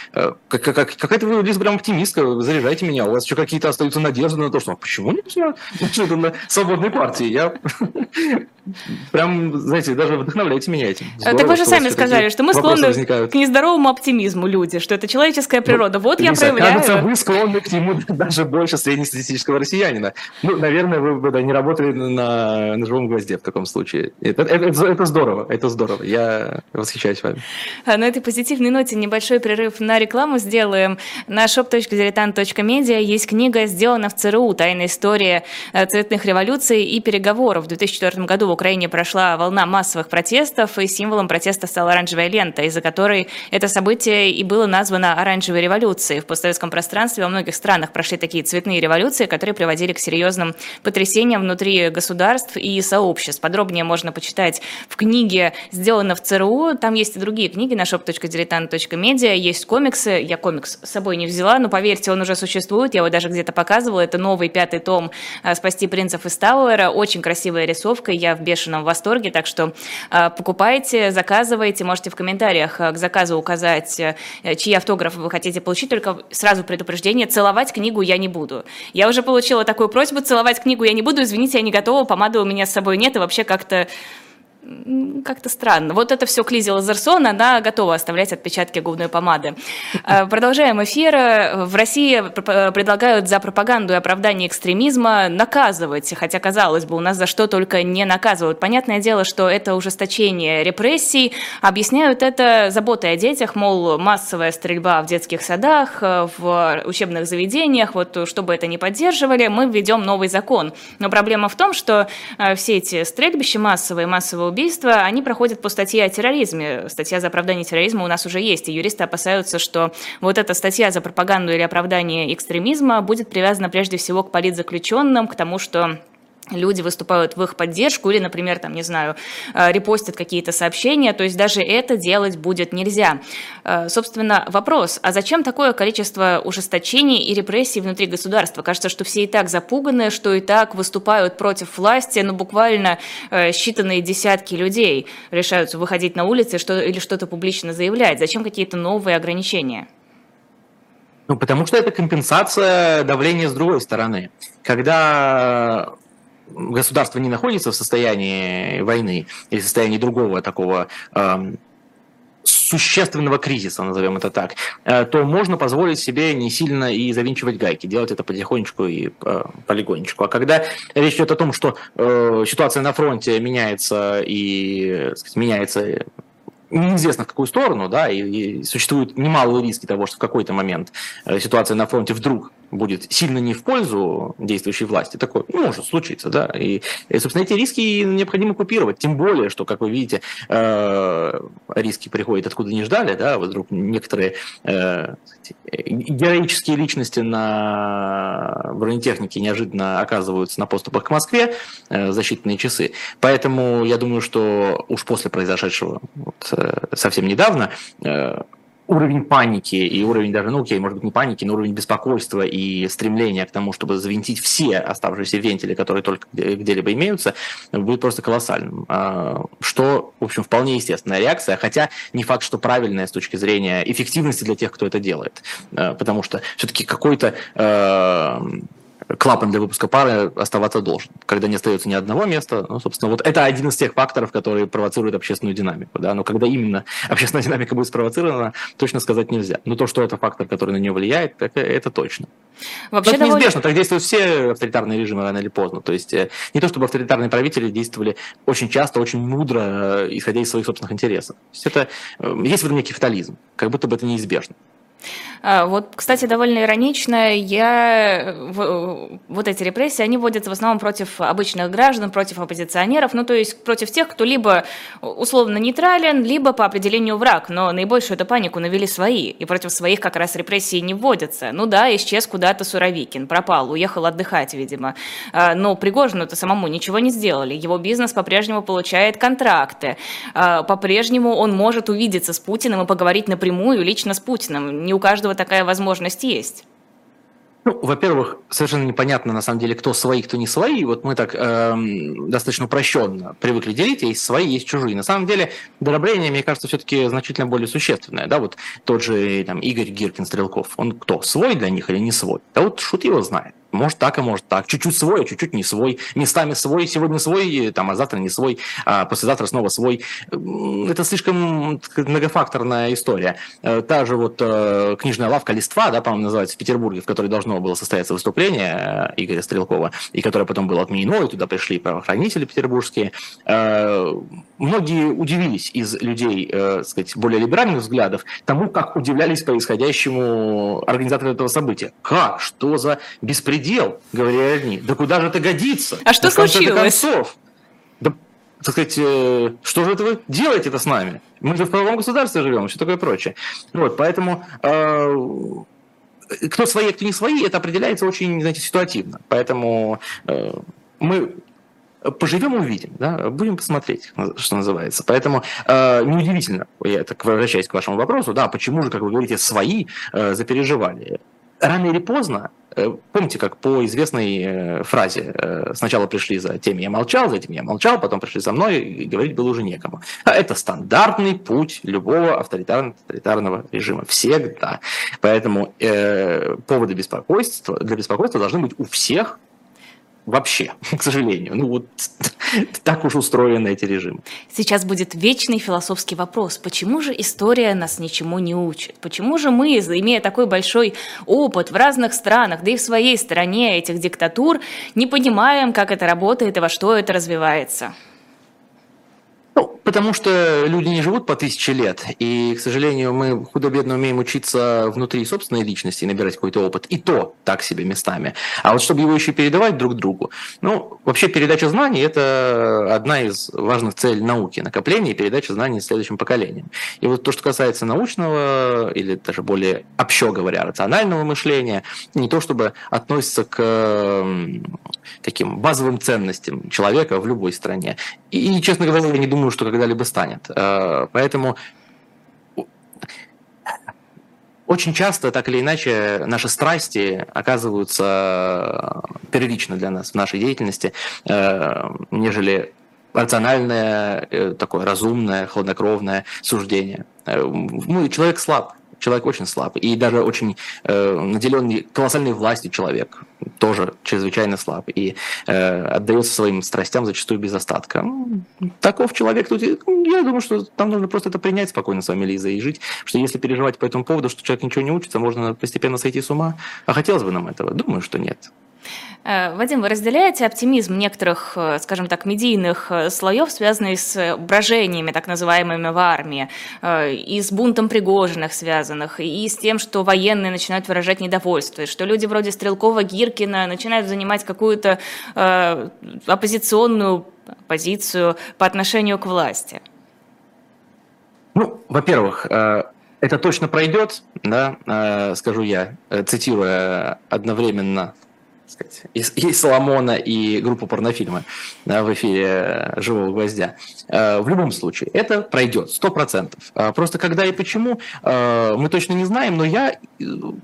как, как, какая-то вы, Лиз, прям оптимистка, заряжайте меня. У вас еще какие-то остаются надежды на то, что почему нет на свободной партии? Я прям, знаете, даже вдохновляете меня этим. Здорово, так вы же сами сказали, что мы склонны возникают. к нездоровому оптимизму люди, что это человеческая ну, природа. Вот Лиза, я проявляю. Кажется, вы склонны к нему даже больше среднестатистического россиянина. Ну, наверное, вы бы да, не работали на, на живом гвозде в таком случае. Это, это, это здорово, это здорово. Я восхищаюсь вами. А на этой позитивной ноте небольшой прерыв на рекламу сделаем. На shop.diletant.media есть книга «Сделана в ЦРУ. Тайная история цветных революций и переговоров». В 2004 году в Украине прошла волна массовых протестов, и символом протеста стала оранжевая лента, из-за которой это событие и было названо оранжевой революцией. В постсоветском пространстве во многих странах прошли такие цветные революции, которые приводили к серьезным потрясениям внутри государств и сообществ. Подробнее можно почитать в книге «Сделано в ЦРУ». Там есть и другие книги на shop.diletant.media. Есть комиксы. Я комикс с собой не взяла, но поверьте, он уже существует. Я его даже где-то показывала. Это новый пятый том э, «Спасти принцев из Тауэра». Очень красивая рисовка. Я в бешеном восторге. Так что э, покупайте, заказывайте. Можете в комментариях э, к заказу указать, чьи автографы вы хотите получить. Только сразу предупреждение, целовать книгу я не буду. Я уже получила такую просьбу целовать книгу книгу я не буду, извините, я не готова, помады у меня с собой нет, и вообще как-то как-то странно. Вот это все Клизи Лазерсон, она готова оставлять отпечатки губной помады. Э, продолжаем эфир. В России предлагают за пропаганду и оправдание экстремизма наказывать, хотя, казалось бы, у нас за что только не наказывают. Понятное дело, что это ужесточение репрессий. Объясняют это заботой о детях, мол, массовая стрельба в детских садах, в учебных заведениях, вот чтобы это не поддерживали, мы введем новый закон. Но проблема в том, что э, все эти стрельбища массовые, массовые убийства, они проходят по статье о терроризме. Статья за оправдание терроризма у нас уже есть, и юристы опасаются, что вот эта статья за пропаганду или оправдание экстремизма будет привязана прежде всего к политзаключенным, к тому, что люди выступают в их поддержку или, например, там, не знаю, э, репостят какие-то сообщения, то есть даже это делать будет нельзя. Э, собственно, вопрос, а зачем такое количество ужесточений и репрессий внутри государства? Кажется, что все и так запуганы, что и так выступают против власти, но ну, буквально э, считанные десятки людей решаются выходить на улицы что, или что-то публично заявлять. Зачем какие-то новые ограничения? Ну, потому что это компенсация давления с другой стороны. Когда государство не находится в состоянии войны или в состоянии другого такого э, существенного кризиса, назовем это так, э, то можно позволить себе не сильно и завинчивать гайки, делать это потихонечку и э, полигонечку. А когда речь идет о том, что э, ситуация на фронте меняется и сказать, меняется неизвестно в какую сторону, да, и, и существуют немалые риски того, что в какой-то момент э, ситуация на фронте вдруг будет сильно не в пользу действующей власти, такое может случиться, да, и, и собственно, эти риски необходимо купировать, тем более, что, как вы видите, э, риски приходят откуда не ждали, да, вдруг некоторые э, героические личности на бронетехнике неожиданно оказываются на поступах к Москве э, за часы, поэтому я думаю, что уж после произошедшего вот, э, совсем недавно э, уровень паники и уровень даже, ну окей, может быть не паники, но уровень беспокойства и стремления к тому, чтобы завинтить все оставшиеся вентили, которые только где-либо имеются, будет просто колоссальным. А, что, в общем, вполне естественная реакция, хотя не факт, что правильная с точки зрения эффективности для тех, кто это делает. А, потому что все-таки какой-то а, клапан для выпуска пары оставаться должен. Когда не остается ни одного места, ну, собственно, вот это один из тех факторов, которые провоцируют общественную динамику. Да? Но когда именно общественная динамика будет спровоцирована, точно сказать нельзя. Но то, что это фактор, который на нее влияет, так это точно. Вообще это довольно... неизбежно, так действуют все авторитарные режимы рано или поздно. То есть э, не то, чтобы авторитарные правители действовали очень часто, очень мудро, э, исходя из своих собственных интересов. То есть это э, есть в этом некий фатализм, как будто бы это неизбежно. А, вот, кстати, довольно иронично, я, вот эти репрессии, они вводятся в основном против обычных граждан, против оппозиционеров, ну то есть против тех, кто либо условно нейтрален, либо по определению враг, но наибольшую эту панику навели свои, и против своих как раз репрессии не вводятся. Ну да, исчез куда-то Суровикин, пропал, уехал отдыхать, видимо. А, но Пригожину-то самому ничего не сделали, его бизнес по-прежнему получает контракты, а, по-прежнему он может увидеться с Путиным и поговорить напрямую лично с Путиным. Не у каждого такая возможность есть. Ну, во-первых, совершенно непонятно, на самом деле, кто свои, кто не свои. Вот мы так э, достаточно упрощенно привыкли делить, есть свои, есть чужие. На самом деле, дробление, мне кажется, все-таки значительно более существенное. Да, вот тот же там, Игорь Гиркин-Стрелков, он кто, свой для них или не свой? Да вот шут его знает. Может так, а может так. Чуть-чуть свой, а чуть-чуть не свой. Местами свой, сегодня свой, там, а завтра не свой, а послезавтра снова свой. Это слишком многофакторная история. Э, та же вот э, книжная лавка «Листва», да, по-моему, называется, в Петербурге, в которой должно было состояться выступление э, Игоря Стрелкова, и которое потом было отменено, и туда пришли правоохранители петербургские. Многие удивились из людей, так сказать, более либеральных взглядов тому, как удивлялись происходящему организаторы этого события. Как? Что за беспредел? Предел, говорили одни. Да куда же это годится? А что да, случилось? Концов, да, так сказать, э, что же это вы делаете-то с нами? Мы же в правовом государстве живем, все такое прочее. Вот, поэтому э, кто свои, кто не свои, это определяется очень, знаете, ситуативно. Поэтому э, мы поживем увидим, да, будем посмотреть, что называется. Поэтому э, неудивительно, я так возвращаюсь к вашему вопросу, да, почему же, как вы говорите, свои э, запереживали рано или поздно, помните, как по известной э, фразе, э, сначала пришли за тем я молчал, за этим я молчал, потом пришли за мной, и говорить было уже некому. А это стандартный путь любого авторитарного, авторитарного режима. Всегда. Поэтому э, поводы беспокойства, для беспокойства должны быть у всех вообще, к сожалению. Ну вот так уж устроены эти режимы. Сейчас будет вечный философский вопрос. Почему же история нас ничему не учит? Почему же мы, имея такой большой опыт в разных странах, да и в своей стране этих диктатур, не понимаем, как это работает и во что это развивается? Ну, потому что люди не живут по тысяче лет, и, к сожалению, мы худо-бедно умеем учиться внутри собственной личности, набирать какой-то опыт, и то так себе местами. А вот чтобы его еще передавать друг другу, ну, вообще передача знаний – это одна из важных целей науки, накопление и передача знаний следующим поколениям. И вот то, что касается научного, или даже более общо говоря, рационального мышления, не то чтобы относится к таким базовым ценностям человека в любой стране. И, честно говоря, я не думаю, что когда-либо станет. Э, поэтому очень часто, так или иначе, наши страсти оказываются первичны для нас в нашей деятельности, э, нежели рациональное, э, такое разумное, хладнокровное суждение. Мы, человек слаб, человек очень слаб. И даже очень э, наделенный колоссальной властью человек тоже чрезвычайно слаб. И э, отдается своим страстям зачастую без остатка. Таков человек. Тут, я думаю, что там нужно просто это принять спокойно с вами, Лиза, и жить. Что если переживать по этому поводу, что человек ничего не учится, можно постепенно сойти с ума. А хотелось бы нам этого? Думаю, что нет. Э, Вадим, вы разделяете оптимизм некоторых, э, скажем так, медийных э, слоев, связанный с брожениями, так называемыми в армии, и с бунтом Пригожиных связанных, и с тем, что военные начинают выражать недовольство, и что люди вроде Стрелкова, Гиркина начинают занимать какую-то э, оппозиционную позицию по отношению к власти? Ну, во-первых, это точно пройдет, да, скажу я, цитируя одновременно сказать, и, и Соломона, и группу порнофильмы да, в эфире «Живого гвоздя». Э, в любом случае, это пройдет, сто процентов. Э, просто когда и почему, э, мы точно не знаем, но я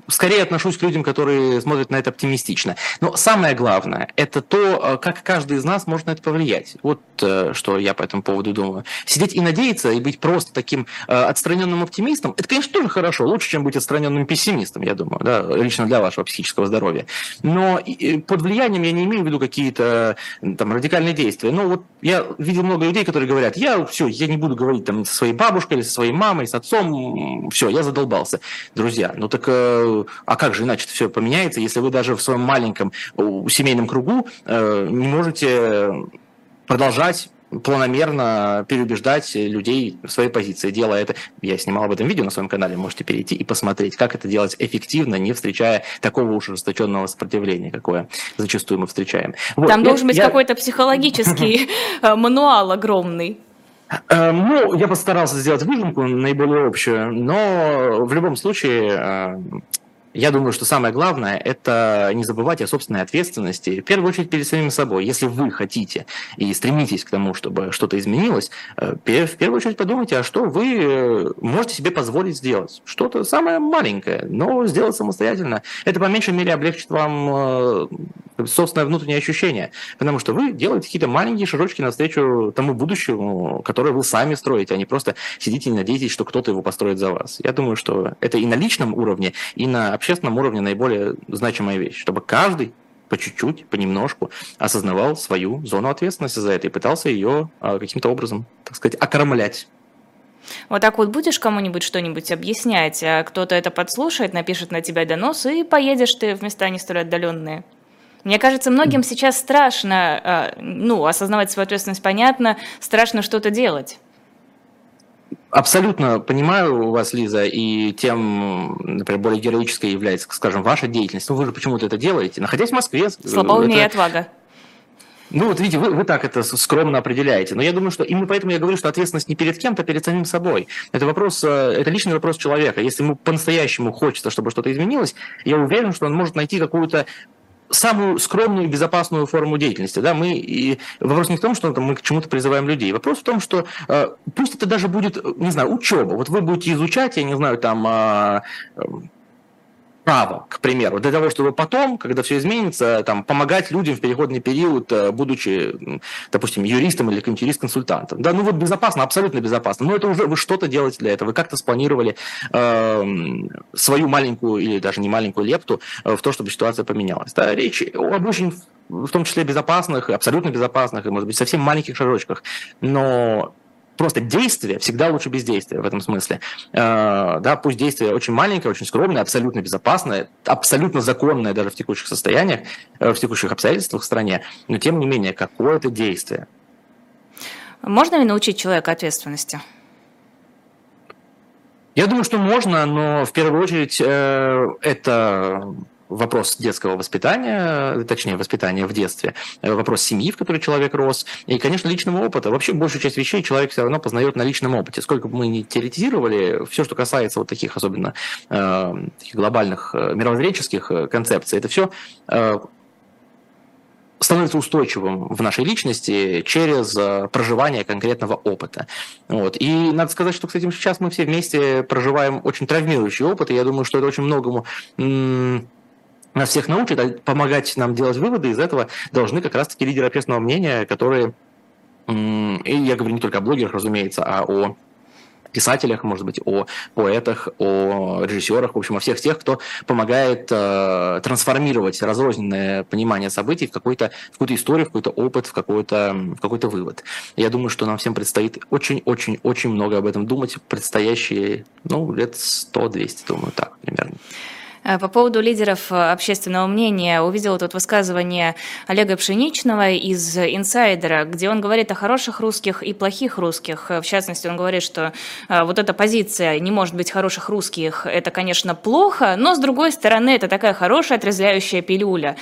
скорее отношусь к людям, которые смотрят на это оптимистично. Но самое главное, это то, как каждый из нас может на это повлиять. Вот что я по этому поводу думаю. Сидеть и надеяться, и быть просто таким отстраненным оптимистом, это, конечно, тоже хорошо, лучше, чем быть отстраненным пессимистом, я думаю, да, лично для вашего психического здоровья. Но под влиянием я не имею в виду какие-то там радикальные действия. Но вот я видел много людей, которые говорят, я все, я не буду говорить там со своей бабушкой или со своей мамой, с отцом, все, я задолбался. Друзья, ну так, э, а как же иначе все поменяется, если вы даже в своем маленьком семейном кругу э, не можете продолжать планомерно переубеждать людей в своей позиции. Делая это, я снимал об этом видео на своем канале, можете перейти и посмотреть, как это делать эффективно, не встречая такого уж ожесточенного сопротивления, какое зачастую мы встречаем. Вот. Там я, должен быть я... какой-то психологический э, мануал огромный. Э, ну, я постарался сделать выжимку наиболее общую, но в любом случае э, я думаю, что самое главное – это не забывать о собственной ответственности, в первую очередь перед самим собой. Если вы хотите и стремитесь к тому, чтобы что-то изменилось, э, в первую очередь подумайте, а что вы э, можете себе позволить сделать. Что-то самое маленькое, но сделать самостоятельно. Это по меньшей мере облегчит вам э, собственное внутреннее ощущение, потому что вы делаете какие-то маленькие шажочки навстречу тому будущему, которое вы сами строите, а не просто сидите и надеетесь, что кто-то его построит за вас. Я думаю, что это и на личном уровне, и на общественном уровне наиболее значимая вещь, чтобы каждый по чуть-чуть, понемножку осознавал свою зону ответственности за это и пытался ее а, каким-то образом, так сказать, окормлять. Вот так вот будешь кому-нибудь что-нибудь объяснять, а кто-то это подслушает, напишет на тебя донос, и поедешь ты в места не столь отдаленные. Мне кажется, многим сейчас страшно, а, ну, осознавать свою ответственность, понятно, страшно что-то делать. Абсолютно понимаю вас, Лиза, и тем, например, более героической является, скажем, ваша деятельность. Но вы же почему-то это делаете, находясь в Москве. Слабоумие это... и отвага. Ну вот видите, вы, вы так это скромно определяете. Но я думаю, что именно поэтому я говорю, что ответственность не перед кем-то, а перед самим собой. Это вопрос, э, это личный вопрос человека. Если ему по-настоящему хочется, чтобы что-то изменилось, я уверен, что он может найти какую-то самую скромную и безопасную форму деятельности. Да? Мы, и вопрос не в том, что там, мы к чему-то призываем людей. Вопрос в том, что э, пусть это даже будет, не знаю, учеба. Вот вы будете изучать, я не знаю, там... Э, право, к примеру, для того, чтобы потом, когда все изменится, там, помогать людям в переходный период, э, будучи, допустим, юристом или юрист-консультантом. Да, ну вот безопасно, абсолютно безопасно. Но это уже вы что-то делаете для этого. Вы как-то спланировали э, свою маленькую или даже не маленькую лепту э, в то, чтобы ситуация поменялась. Да, речь об очень в том числе безопасных, абсолютно безопасных, и, может быть, совсем маленьких шажочках. Но просто действие всегда лучше бездействия в этом смысле. Э, да, пусть действие очень маленькое, очень скромное, абсолютно безопасное, абсолютно законное даже в текущих состояниях, э, в текущих обстоятельствах в стране, но тем не менее какое-то действие. Можно ли научить человека ответственности? Я думаю, что можно, но в первую очередь э, это вопрос детского воспитания, точнее, воспитания в детстве, э, вопрос семьи, в которой человек рос, и, конечно, личного опыта. Вообще, большую часть вещей человек все равно познает на личном опыте. Сколько бы мы ни теоретизировали, все, что касается вот таких особенно э, таких глобальных э, мировоззренческих э, концепций, это все э, становится устойчивым в нашей личности через проживание конкретного опыта. Вот. И надо сказать, что, кстати, сейчас мы все вместе проживаем очень травмирующий опыт, и я думаю, что это очень многому нас всех научит, а помогать нам делать выводы из этого должны как раз-таки лидеры общественного мнения, которые, и я говорю не только о блогерах, разумеется, а о писателях, может быть, о поэтах, о режиссерах, в общем, о всех тех, кто помогает э, трансформировать разрозненное понимание событий в, какой-то, в какую-то историю, в какой-то опыт, в какой-то, в какой-то вывод. Я думаю, что нам всем предстоит очень-очень-очень много об этом думать в предстоящие, ну, лет 100-200, думаю, так примерно. Э, по поводу лидеров э, общественного мнения увидела тут высказывание Олега Пшеничного из «Инсайдера», где он говорит о хороших русских и плохих русских. В частности, он говорит, что э, вот эта позиция «не может быть хороших русских» – это, конечно, плохо, но, с другой стороны, это такая хорошая отрезвляющая пилюля.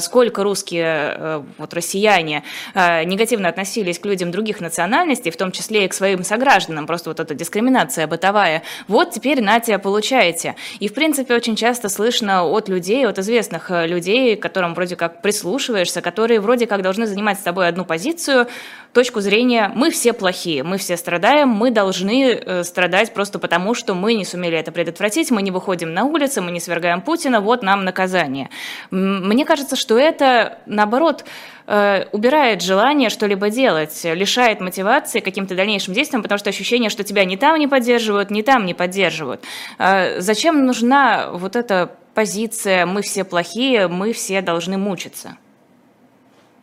Сколько русские, вот россияне, негативно относились к людям других национальностей, в том числе и к своим согражданам, просто вот эта дискриминация бытовая. Вот теперь, Натя, получаете. И, в принципе, очень часто часто слышно от людей, от известных э, людей, к которым вроде как прислушиваешься, которые вроде как должны занимать с тобой одну позицию, точку зрения «мы все плохие, мы все страдаем, мы должны э, страдать просто потому, что мы не сумели это предотвратить, мы не выходим на улицы, мы не свергаем Путина, вот нам наказание». Мне кажется, что это, наоборот, э, убирает желание что-либо делать, лишает мотивации каким-то дальнейшим действиям, потому что ощущение, что тебя ни там не поддерживают, ни там не поддерживают. Э, зачем нужна вот эта позиция «мы все плохие, мы все должны мучиться»?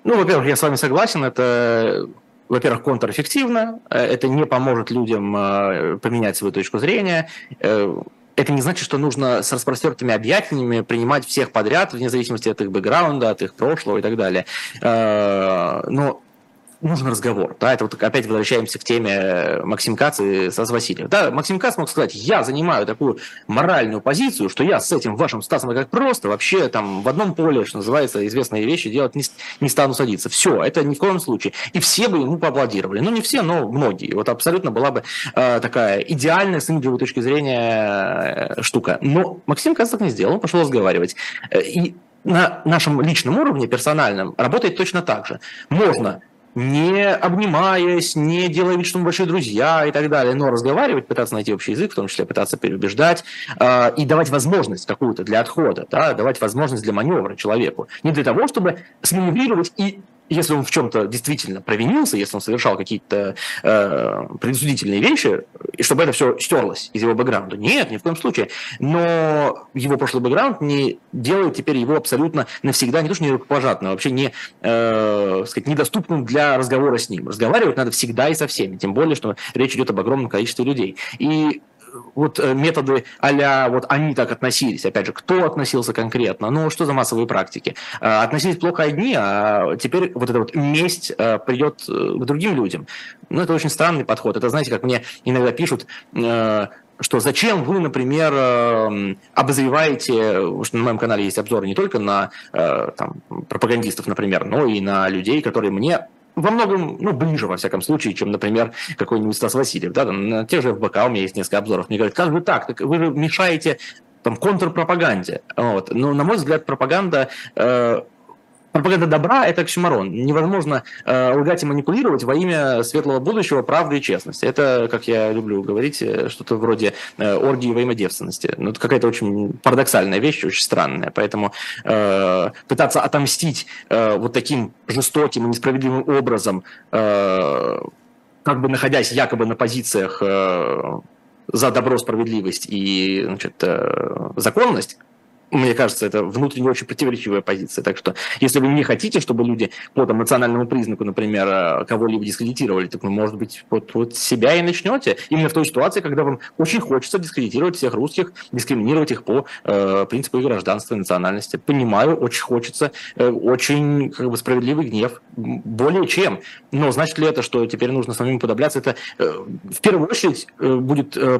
Ну, во-первых, я с вами согласен, это во-первых, контрэффективно, это не поможет людям поменять свою точку зрения, это не значит, что нужно с распростертыми объятиями принимать всех подряд, вне зависимости от их бэкграунда, от их прошлого и так далее. Э, но нужен разговор. Да, это вот опять возвращаемся к теме Максим Кац и Стас Васильев. Да, Максим Кац мог сказать, я занимаю такую моральную позицию, что я с этим вашим Стасом как просто вообще там в одном поле, что называется, известные вещи делать не, не стану садиться. Все, это ни в коем случае. И все бы ему поаплодировали. Ну, не все, но многие. Вот абсолютно была бы э, такая идеальная с имиджевой точки зрения э, штука. Но Максим Кац так не сделал, он пошел разговаривать. Э, и на нашем личном уровне, персональном, работает точно так же. Можно не обнимаясь, не делая вид, что мы большие друзья и так далее, но разговаривать, пытаться найти общий язык, в том числе пытаться переубеждать э, и давать возможность какую-то для отхода, да, давать возможность для маневра человеку. Не для того, чтобы сманеврировать и если он в чем-то действительно провинился, если он совершал какие-то э, предусудительные вещи, и чтобы это все стерлось из его бэкграунда. Нет, ни в коем случае. Но его прошлый бэкграунд не делает теперь его абсолютно навсегда, не то что не рукопожатным, а вообще не, э, сказать, недоступным для разговора с ним. Разговаривать надо всегда и со всеми, тем более, что речь идет об огромном количестве людей. И вот э, методы а вот они так относились, опять же, кто относился конкретно, ну что за массовые практики? А, относились плохо одни, а теперь вот эта вот месть э, придет э, к другим людям. Ну это очень странный подход. Это, знаете, как мне иногда пишут, что зачем вы, например, обозреваете, что на моем канале есть обзоры не только на там, пропагандистов, например, но и на людей, которые мне во многом, ну, ближе, во всяком случае, чем, например, какой-нибудь Стас Васильев. Да? На тех же ФБК у меня есть несколько обзоров. Мне говорят, как же так? так вы же мешаете там, контрпропаганде. Вот. Но, на мой взгляд, пропаганда э, Пропаганда добра – это оксюмарон. Невозможно э, лгать и манипулировать во имя светлого будущего, правды и честности. Это, как я люблю говорить, э, что-то вроде э, оргии во имя девственности. Ну, это какая-то очень парадоксальная вещь, очень странная. Поэтому э, пытаться отомстить э, вот таким жестоким и несправедливым образом, э, как бы находясь якобы на позициях э, за добро, справедливость и значит, э, законность, мне кажется, это внутренне очень противоречивая позиция. Так что, если вы не хотите, чтобы люди по там, национальному признаку, например, э, кого-либо дискредитировали, так вы, может быть, вот, вот себя и начнете. Именно в той ситуации, когда вам очень хочется дискредитировать всех русских, дискриминировать их по э, принципу их гражданства и национальности. Понимаю, очень хочется, э, очень как бы, справедливый гнев. Более чем. Но значит ли это, что теперь нужно самим подобляться? Это э, в первую очередь э, будет э,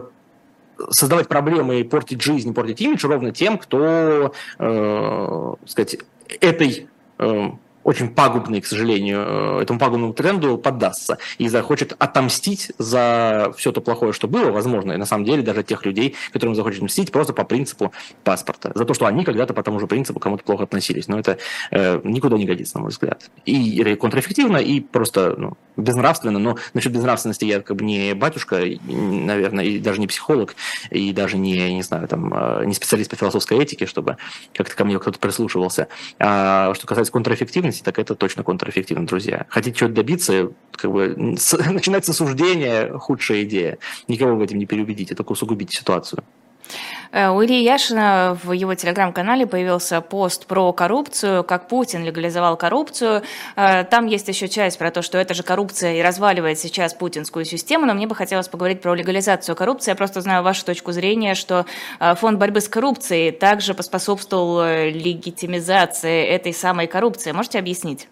создавать проблемы и портить жизнь, портить имидж ровно тем, кто, э, сказать, этой э, очень пагубный, к сожалению, э, этому пагубному тренду поддастся и захочет отомстить за все то плохое, что было, возможно, и на самом деле даже тех людей, которым захочет мстить просто по принципу паспорта, за то, что они когда-то по тому же принципу кому-то плохо относились. Но это э, никуда не годится, на мой взгляд. И контрэффективно, и просто ну, безнравственно. Но насчет безнравственности я как бы не батюшка, наверное, и даже не психолог, и даже не, не знаю, там, э, не специалист по философской этике, чтобы как-то ко мне кто-то прислушивался. А что касается контрэффективности, эффективности, так это точно контрэффективно, друзья. Хотите чего-то добиться, как бы с, начинать с осуждения – худшая идея. Никого в этом не переубедите, только усугубите ситуацию. Э, у Ильи Яшина в его телеграм-канале появился пост про коррупцию, как Путин легализовал коррупцию. Э, там есть еще часть про то, что это же коррупция и разваливает сейчас путинскую систему, но мне бы хотелось поговорить про легализацию коррупции. Я просто знаю вашу точку зрения, что э, фонд борьбы с коррупцией также поспособствовал легитимизации этой самой коррупции. Можете объяснить?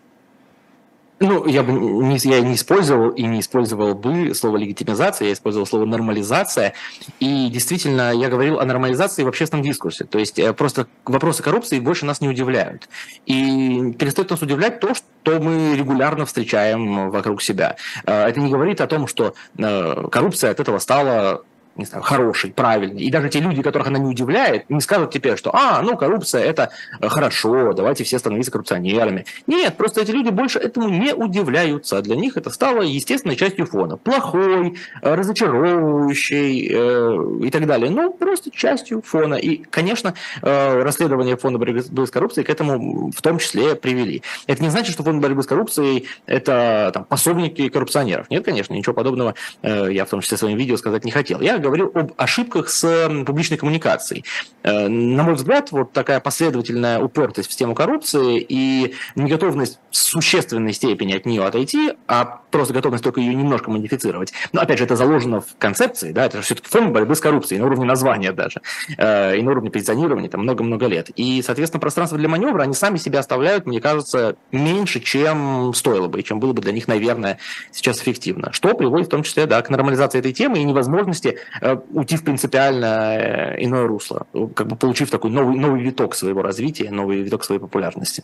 Ну, я бы не, я не использовал и не использовал бы слово легитимизация, я использовал слово нормализация. И действительно, я говорил о нормализации в общественном дискурсе. То есть э, просто вопросы коррупции больше нас не удивляют. И перестает нас удивлять то, что мы регулярно встречаем вокруг себя. Э, это не говорит о том, что э, коррупция от этого стала не знаю, хороший, правильный. И даже те люди, которых она не удивляет, не скажут теперь, что, а, ну, коррупция – это э, хорошо, давайте все становиться коррупционерами. Нет, просто эти люди больше этому не удивляются. Для них это стало естественной частью фона. Плохой, э, разочаровывающий э, и так далее. Ну, просто частью фона. И, конечно, э, расследование фонда борьбы с коррупцией к этому в том числе привели. Это не значит, что фонд борьбы с коррупцией – это там, пособники коррупционеров. Нет, конечно, ничего подобного э, я в том числе в своем видео сказать не хотел. Я говорил об ошибках с публичной коммуникацией. Э, на мой взгляд, вот такая последовательная упертость в тему коррупции и неготовность в существенной степени от нее отойти, а просто готовность только ее немножко модифицировать. Но, опять же, это заложено в концепции, да, это все-таки фонд борьбы с коррупцией, на уровне названия даже, э, и на уровне позиционирования там много-много лет. И, соответственно, пространство для маневра они сами себя оставляют, мне кажется, меньше, чем стоило бы, и чем было бы для них, наверное, сейчас эффективно. Что приводит в том числе да, к нормализации этой темы и невозможности уйти в принципиально э, иное русло, как бы получив такой новый, новый виток своего развития, новый виток своей популярности.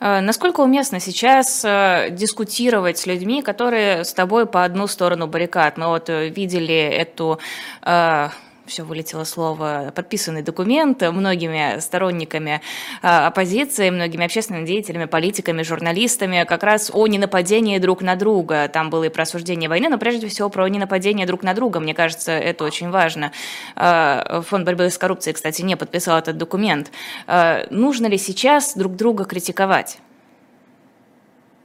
Э, насколько уместно сейчас дискутировать с людьми, которые с тобой по одну сторону баррикад? Мы вот видели эту все вылетело слово, подписанный документ многими сторонниками а, оппозиции, многими общественными деятелями, политиками, журналистами, как раз о ненападении друг на друга. Там было и про осуждение войны, но прежде всего про ненападение друг на друга. Мне кажется, это очень важно. А, Фонд борьбы с коррупцией, кстати, не подписал этот документ. А, нужно ли сейчас друг друга критиковать?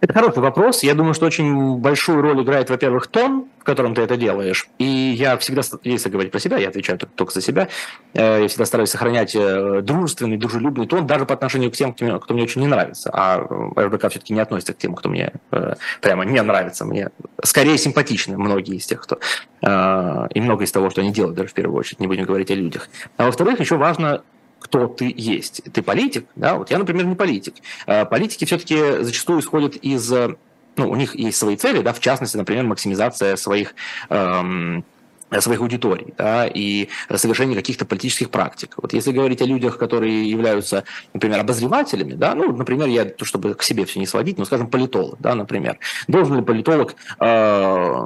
Это хороший вопрос. Я думаю, что очень большую роль играет, во-первых, тон, в котором ты это делаешь. И я всегда, если говорить про себя, я отвечаю только за себя, э, я всегда стараюсь сохранять э, дружественный, дружелюбный тон даже по отношению к тем, кто мне очень не нравится. А РБК все-таки не относится к тем, кто мне э, прямо не нравится. Мне скорее симпатичны многие из тех, кто... И много из того, что они делают, даже в первую очередь, не будем говорить о людях. А во-вторых, еще важно кто ты есть. Ты политик, да? Вот я, например, не политик. А политики все-таки зачастую исходят из, ну, у них есть свои цели, да, в частности, например, максимизация своих эм, своих аудиторий да, и совершение каких-то политических практик. Вот если говорить о людях, которые являются, например, обозревателями, да, ну, например, я, чтобы к себе все не сводить, ну, скажем, политолог, да, например, должен ли политолог э,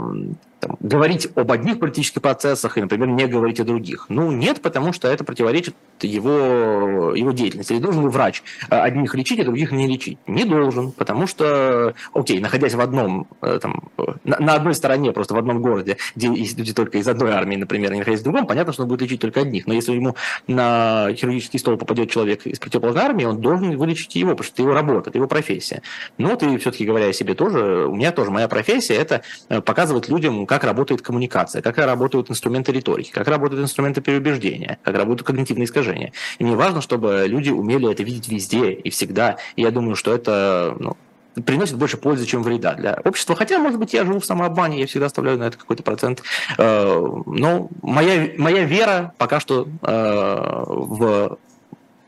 там, говорить об одних политических процессах и, например, не говорить о других? Ну, нет, потому что это противоречит его, его деятельности. Или должен ли врач э, одних лечить, а других не лечить? Не должен, потому что, окей, находясь в одном, э, там, на, на одной стороне, просто в одном городе, где есть люди только из одной армии, например, и находясь в другом, понятно, что он будет лечить только одних. Но если ему на хирургический стол попадет человек из противоположной армии, он должен вылечить его, потому что это его работа, это его профессия. Вот и все-таки говоря о себе тоже, у меня тоже моя профессия – это э, показывать людям, как работает коммуникация, как работают инструменты риторики, как работают инструменты переубеждения, как работают когнитивные искажения. И мне важно, чтобы люди умели это видеть везде и всегда. И я думаю, что это ну, приносит больше пользы, чем вреда для общества. Хотя, может быть, я живу в самообмане, я всегда оставляю на это какой-то процент. Э, но моя, моя вера пока что э, в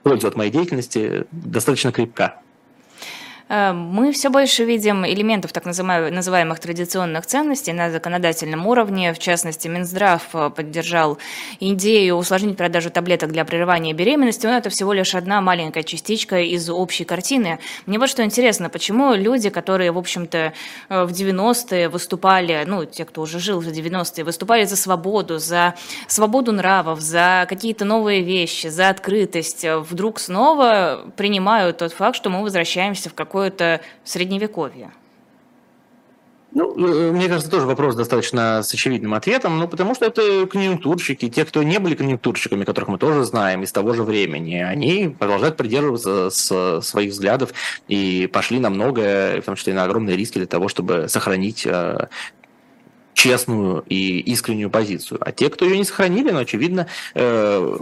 пользу от моей деятельности достаточно крепка. Э, мы все больше видим элементов так называемых традиционных ценностей на законодательном уровне. В частности, Минздрав э, поддержал идею усложнить продажу таблеток для прерывания беременности, но это всего лишь одна маленькая частичка из общей картины. Мне вот что интересно, почему люди, которые, в общем-то, э, в 90-е выступали, ну, те, кто уже жил в 90-е, выступали за свободу, за свободу нравов, за какие-то новые вещи, за открытость, вдруг снова принимают тот факт, что мы возвращаемся в какой какое-то средневековье? Ну, э, мне кажется, тоже вопрос достаточно с очевидным ответом, ну, потому что это конъюнктурщики, те, кто не были конъюнктурщиками, которых мы тоже знаем из того же времени, они продолжают придерживаться с своих взглядов и пошли на многое, в том числе и на огромные риски для того, чтобы сохранить э, честную и искреннюю позицию. А те, кто ее не сохранили, ну, очевидно, э,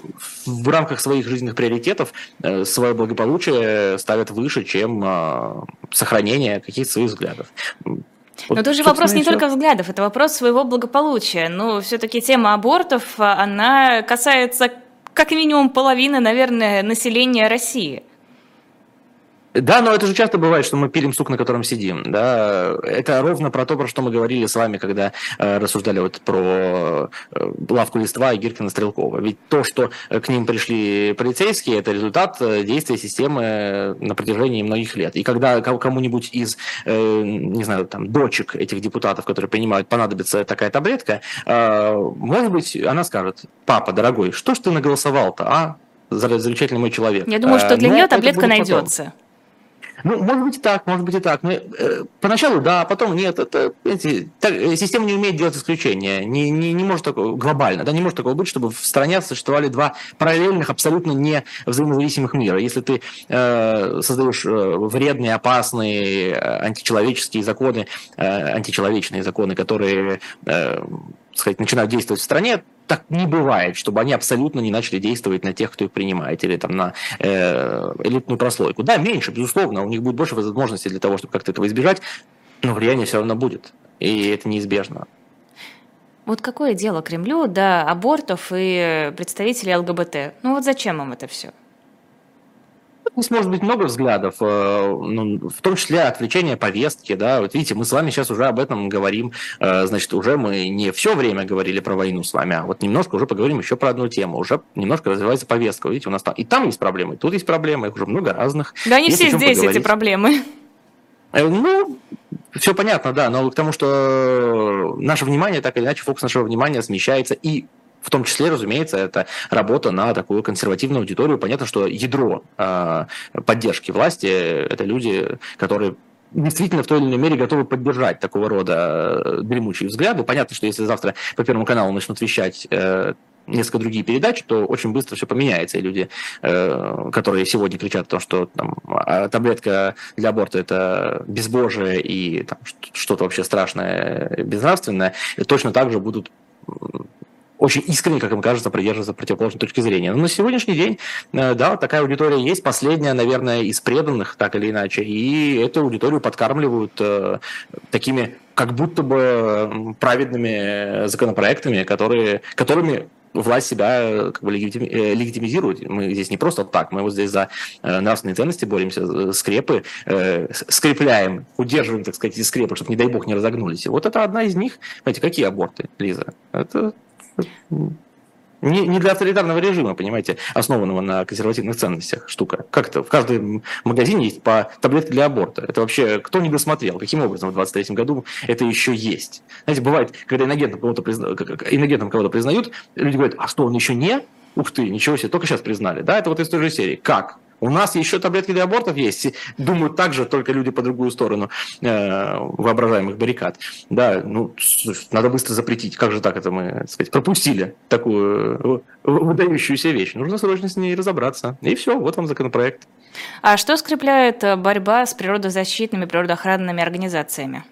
в рамках своих жизненных приоритетов э, свое благополучие ставят выше, чем э, сохранение каких-то своих взглядов. Вот, Но тоже вопрос не только взглядов, это вопрос своего благополучия. Но все-таки тема абортов, она касается как минимум половины, наверное, населения России. Да, но это же часто бывает, что мы пилим сук, на котором сидим. Да? Это ровно про то, про что мы говорили с вами, когда э, рассуждали вот про э, лавку листва и Гиркина Стрелкова. Ведь то, что к ним пришли полицейские, это результат э, действия системы на протяжении многих лет. И когда кому-нибудь из, э, не знаю, там, дочек этих депутатов, которые принимают, понадобится такая таблетка, э, может быть, она скажет, папа, дорогой, что ж ты наголосовал-то, а? Замечательный мой человек. Я думаю, что для э, нее таблетка найдется. Потом. Ну, может быть и так, может быть и так. Но, э, поначалу да, а потом нет. Это, эти, так, э, система не умеет делать исключения. Не, не, не может такого глобально. Да, не может такого быть, чтобы в стране существовали два параллельных, абсолютно не взаимозависимых мира. Если ты э, создаешь э, вредные, опасные, э, античеловеческие законы, э, античеловечные законы, которые э, сказать, начинают действовать в стране, так не бывает, чтобы они абсолютно не начали действовать на тех, кто их принимает, или там на э, элитную прослойку. Да, меньше, безусловно, у них будет больше возможностей для того, чтобы как-то этого избежать, но влияние все равно будет, и это неизбежно. Вот какое дело Кремлю до абортов и представителей ЛГБТ? Ну вот зачем им это все? Здесь может быть много взглядов, э, ну, в том числе отвлечение повестки. Да? Вот видите, мы с вами сейчас уже об этом говорим. Э, значит, уже мы не все время говорили про войну с вами, а вот немножко уже поговорим еще про одну тему. Уже немножко развивается повестка. Видите, у нас там и там есть проблемы, и тут есть проблемы, их уже много разных. Да, они все здесь, поговорить. эти проблемы. Э, ну, все понятно, да, но к тому, что наше внимание, так или иначе, фокус нашего внимания смещается и в том числе, разумеется, это работа на такую консервативную аудиторию. Понятно, что ядро э, поддержки власти – это люди, которые действительно в той или иной мере готовы поддержать такого рода э, дремучие взгляды. Понятно, что если завтра по Первому каналу начнут вещать э, несколько другие передачи, то очень быстро все поменяется. И люди, э, которые сегодня кричат о том, что там, а таблетка для аборта это безбожие и там, что-то вообще страшное, безнравственное, точно так же будут очень искренне, как им кажется, придерживаться противоположной точки зрения. Но на сегодняшний день, э, да, такая аудитория есть, последняя, наверное, из преданных, так или иначе, и эту аудиторию подкармливают э, такими как будто бы праведными законопроектами, которые, которыми власть себя э, как бы э, легитимизирует. Мы здесь не просто так, мы вот здесь за нравственные ценности боремся, скрепы скрепляем, удерживаем, так сказать, эти скрепы, чтобы, не дай бог, не разогнулись. И вот это одна из них. Знаете, какие аборты, Лиза? Это не, не для авторитарного режима, понимаете, основанного на консервативных ценностях штука. Как это? В каждом магазине есть по таблетке для аборта. Это вообще кто не досмотрел? Каким образом в 23 году это еще есть? Знаете, бывает, когда иногентом кого-то, призна... иногентом кого-то признают, люди говорят, а что, он еще не? Ух ты, ничего себе, только сейчас признали. Да, это вот из той же серии. Как? У нас еще таблетки для абортов есть. Думают так же, только люди по другую сторону э, воображаемых баррикад. Да, ну, надо быстро запретить. Как же так это мы, так сказать, пропустили такую выдающуюся вещь? Нужно срочно с ней разобраться. И все, вот вам законопроект. А что скрепляет борьба с природозащитными, природоохранными организациями?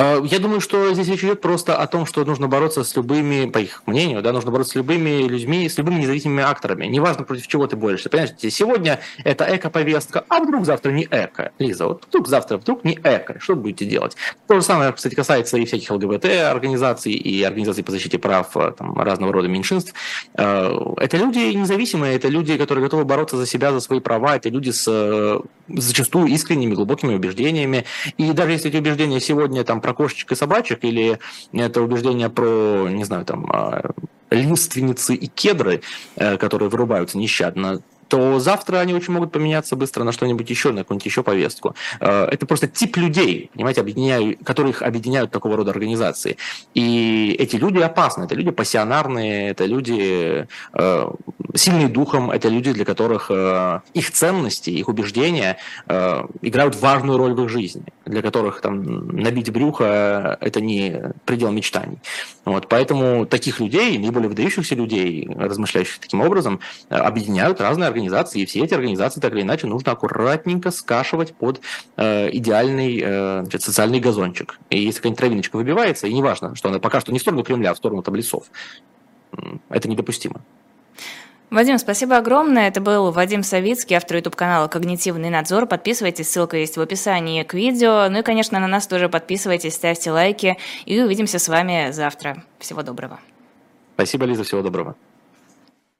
Э, я думаю, что здесь речь идет просто о том, что нужно бороться с любыми, по их мнению, да, нужно бороться с любыми людьми, с любыми независимыми акторами. Неважно, против чего ты борешься. Понимаете, сегодня это эко-повестка, а вдруг завтра не эко. Лиза, вот вдруг завтра вдруг не эко. Что будете делать? То же самое, кстати, касается и всяких ЛГБТ-организаций, и организаций по защите прав э, там, разного рода меньшинств. Э, это люди независимые, это люди, которые готовы бороться за себя, за свои права, это люди с зачастую искренними, глубокими убеждениями. И даже если эти убеждения сегодня там про кошечек и собачек, или это убеждение про, не знаю, там, а, лиственницы и кедры, э, которые вырубаются нещадно, то завтра они очень могут поменяться быстро на что-нибудь еще, на какую-нибудь еще повестку. Э, это просто тип людей, понимаете, которых объединяют такого рода организации. И эти люди опасны, это люди пассионарные, это люди э, сильные духом, это люди, для которых э, их ценности, их убеждения играют важную роль в их жизни, для которых там набить брюхо – это не предел мечтаний. Вот, поэтому таких людей, наиболее выдающихся людей, размышляющих таким образом, объединяют разные организации и все эти организации так или иначе нужно аккуратненько скашивать под э, идеальный э, значит, социальный газончик. И если какая-нибудь травиночка выбивается, и неважно, что она пока что не в сторону Кремля, а в сторону таблицов, это недопустимо. Вадим, спасибо огромное. Это был Вадим Савицкий, автор YouTube-канала «Когнитивный надзор». Подписывайтесь, ссылка есть в описании к видео. Ну и, конечно, на нас тоже подписывайтесь, ставьте лайки. И увидимся с вами завтра. Всего доброго. Спасибо, Лиза, всего доброго.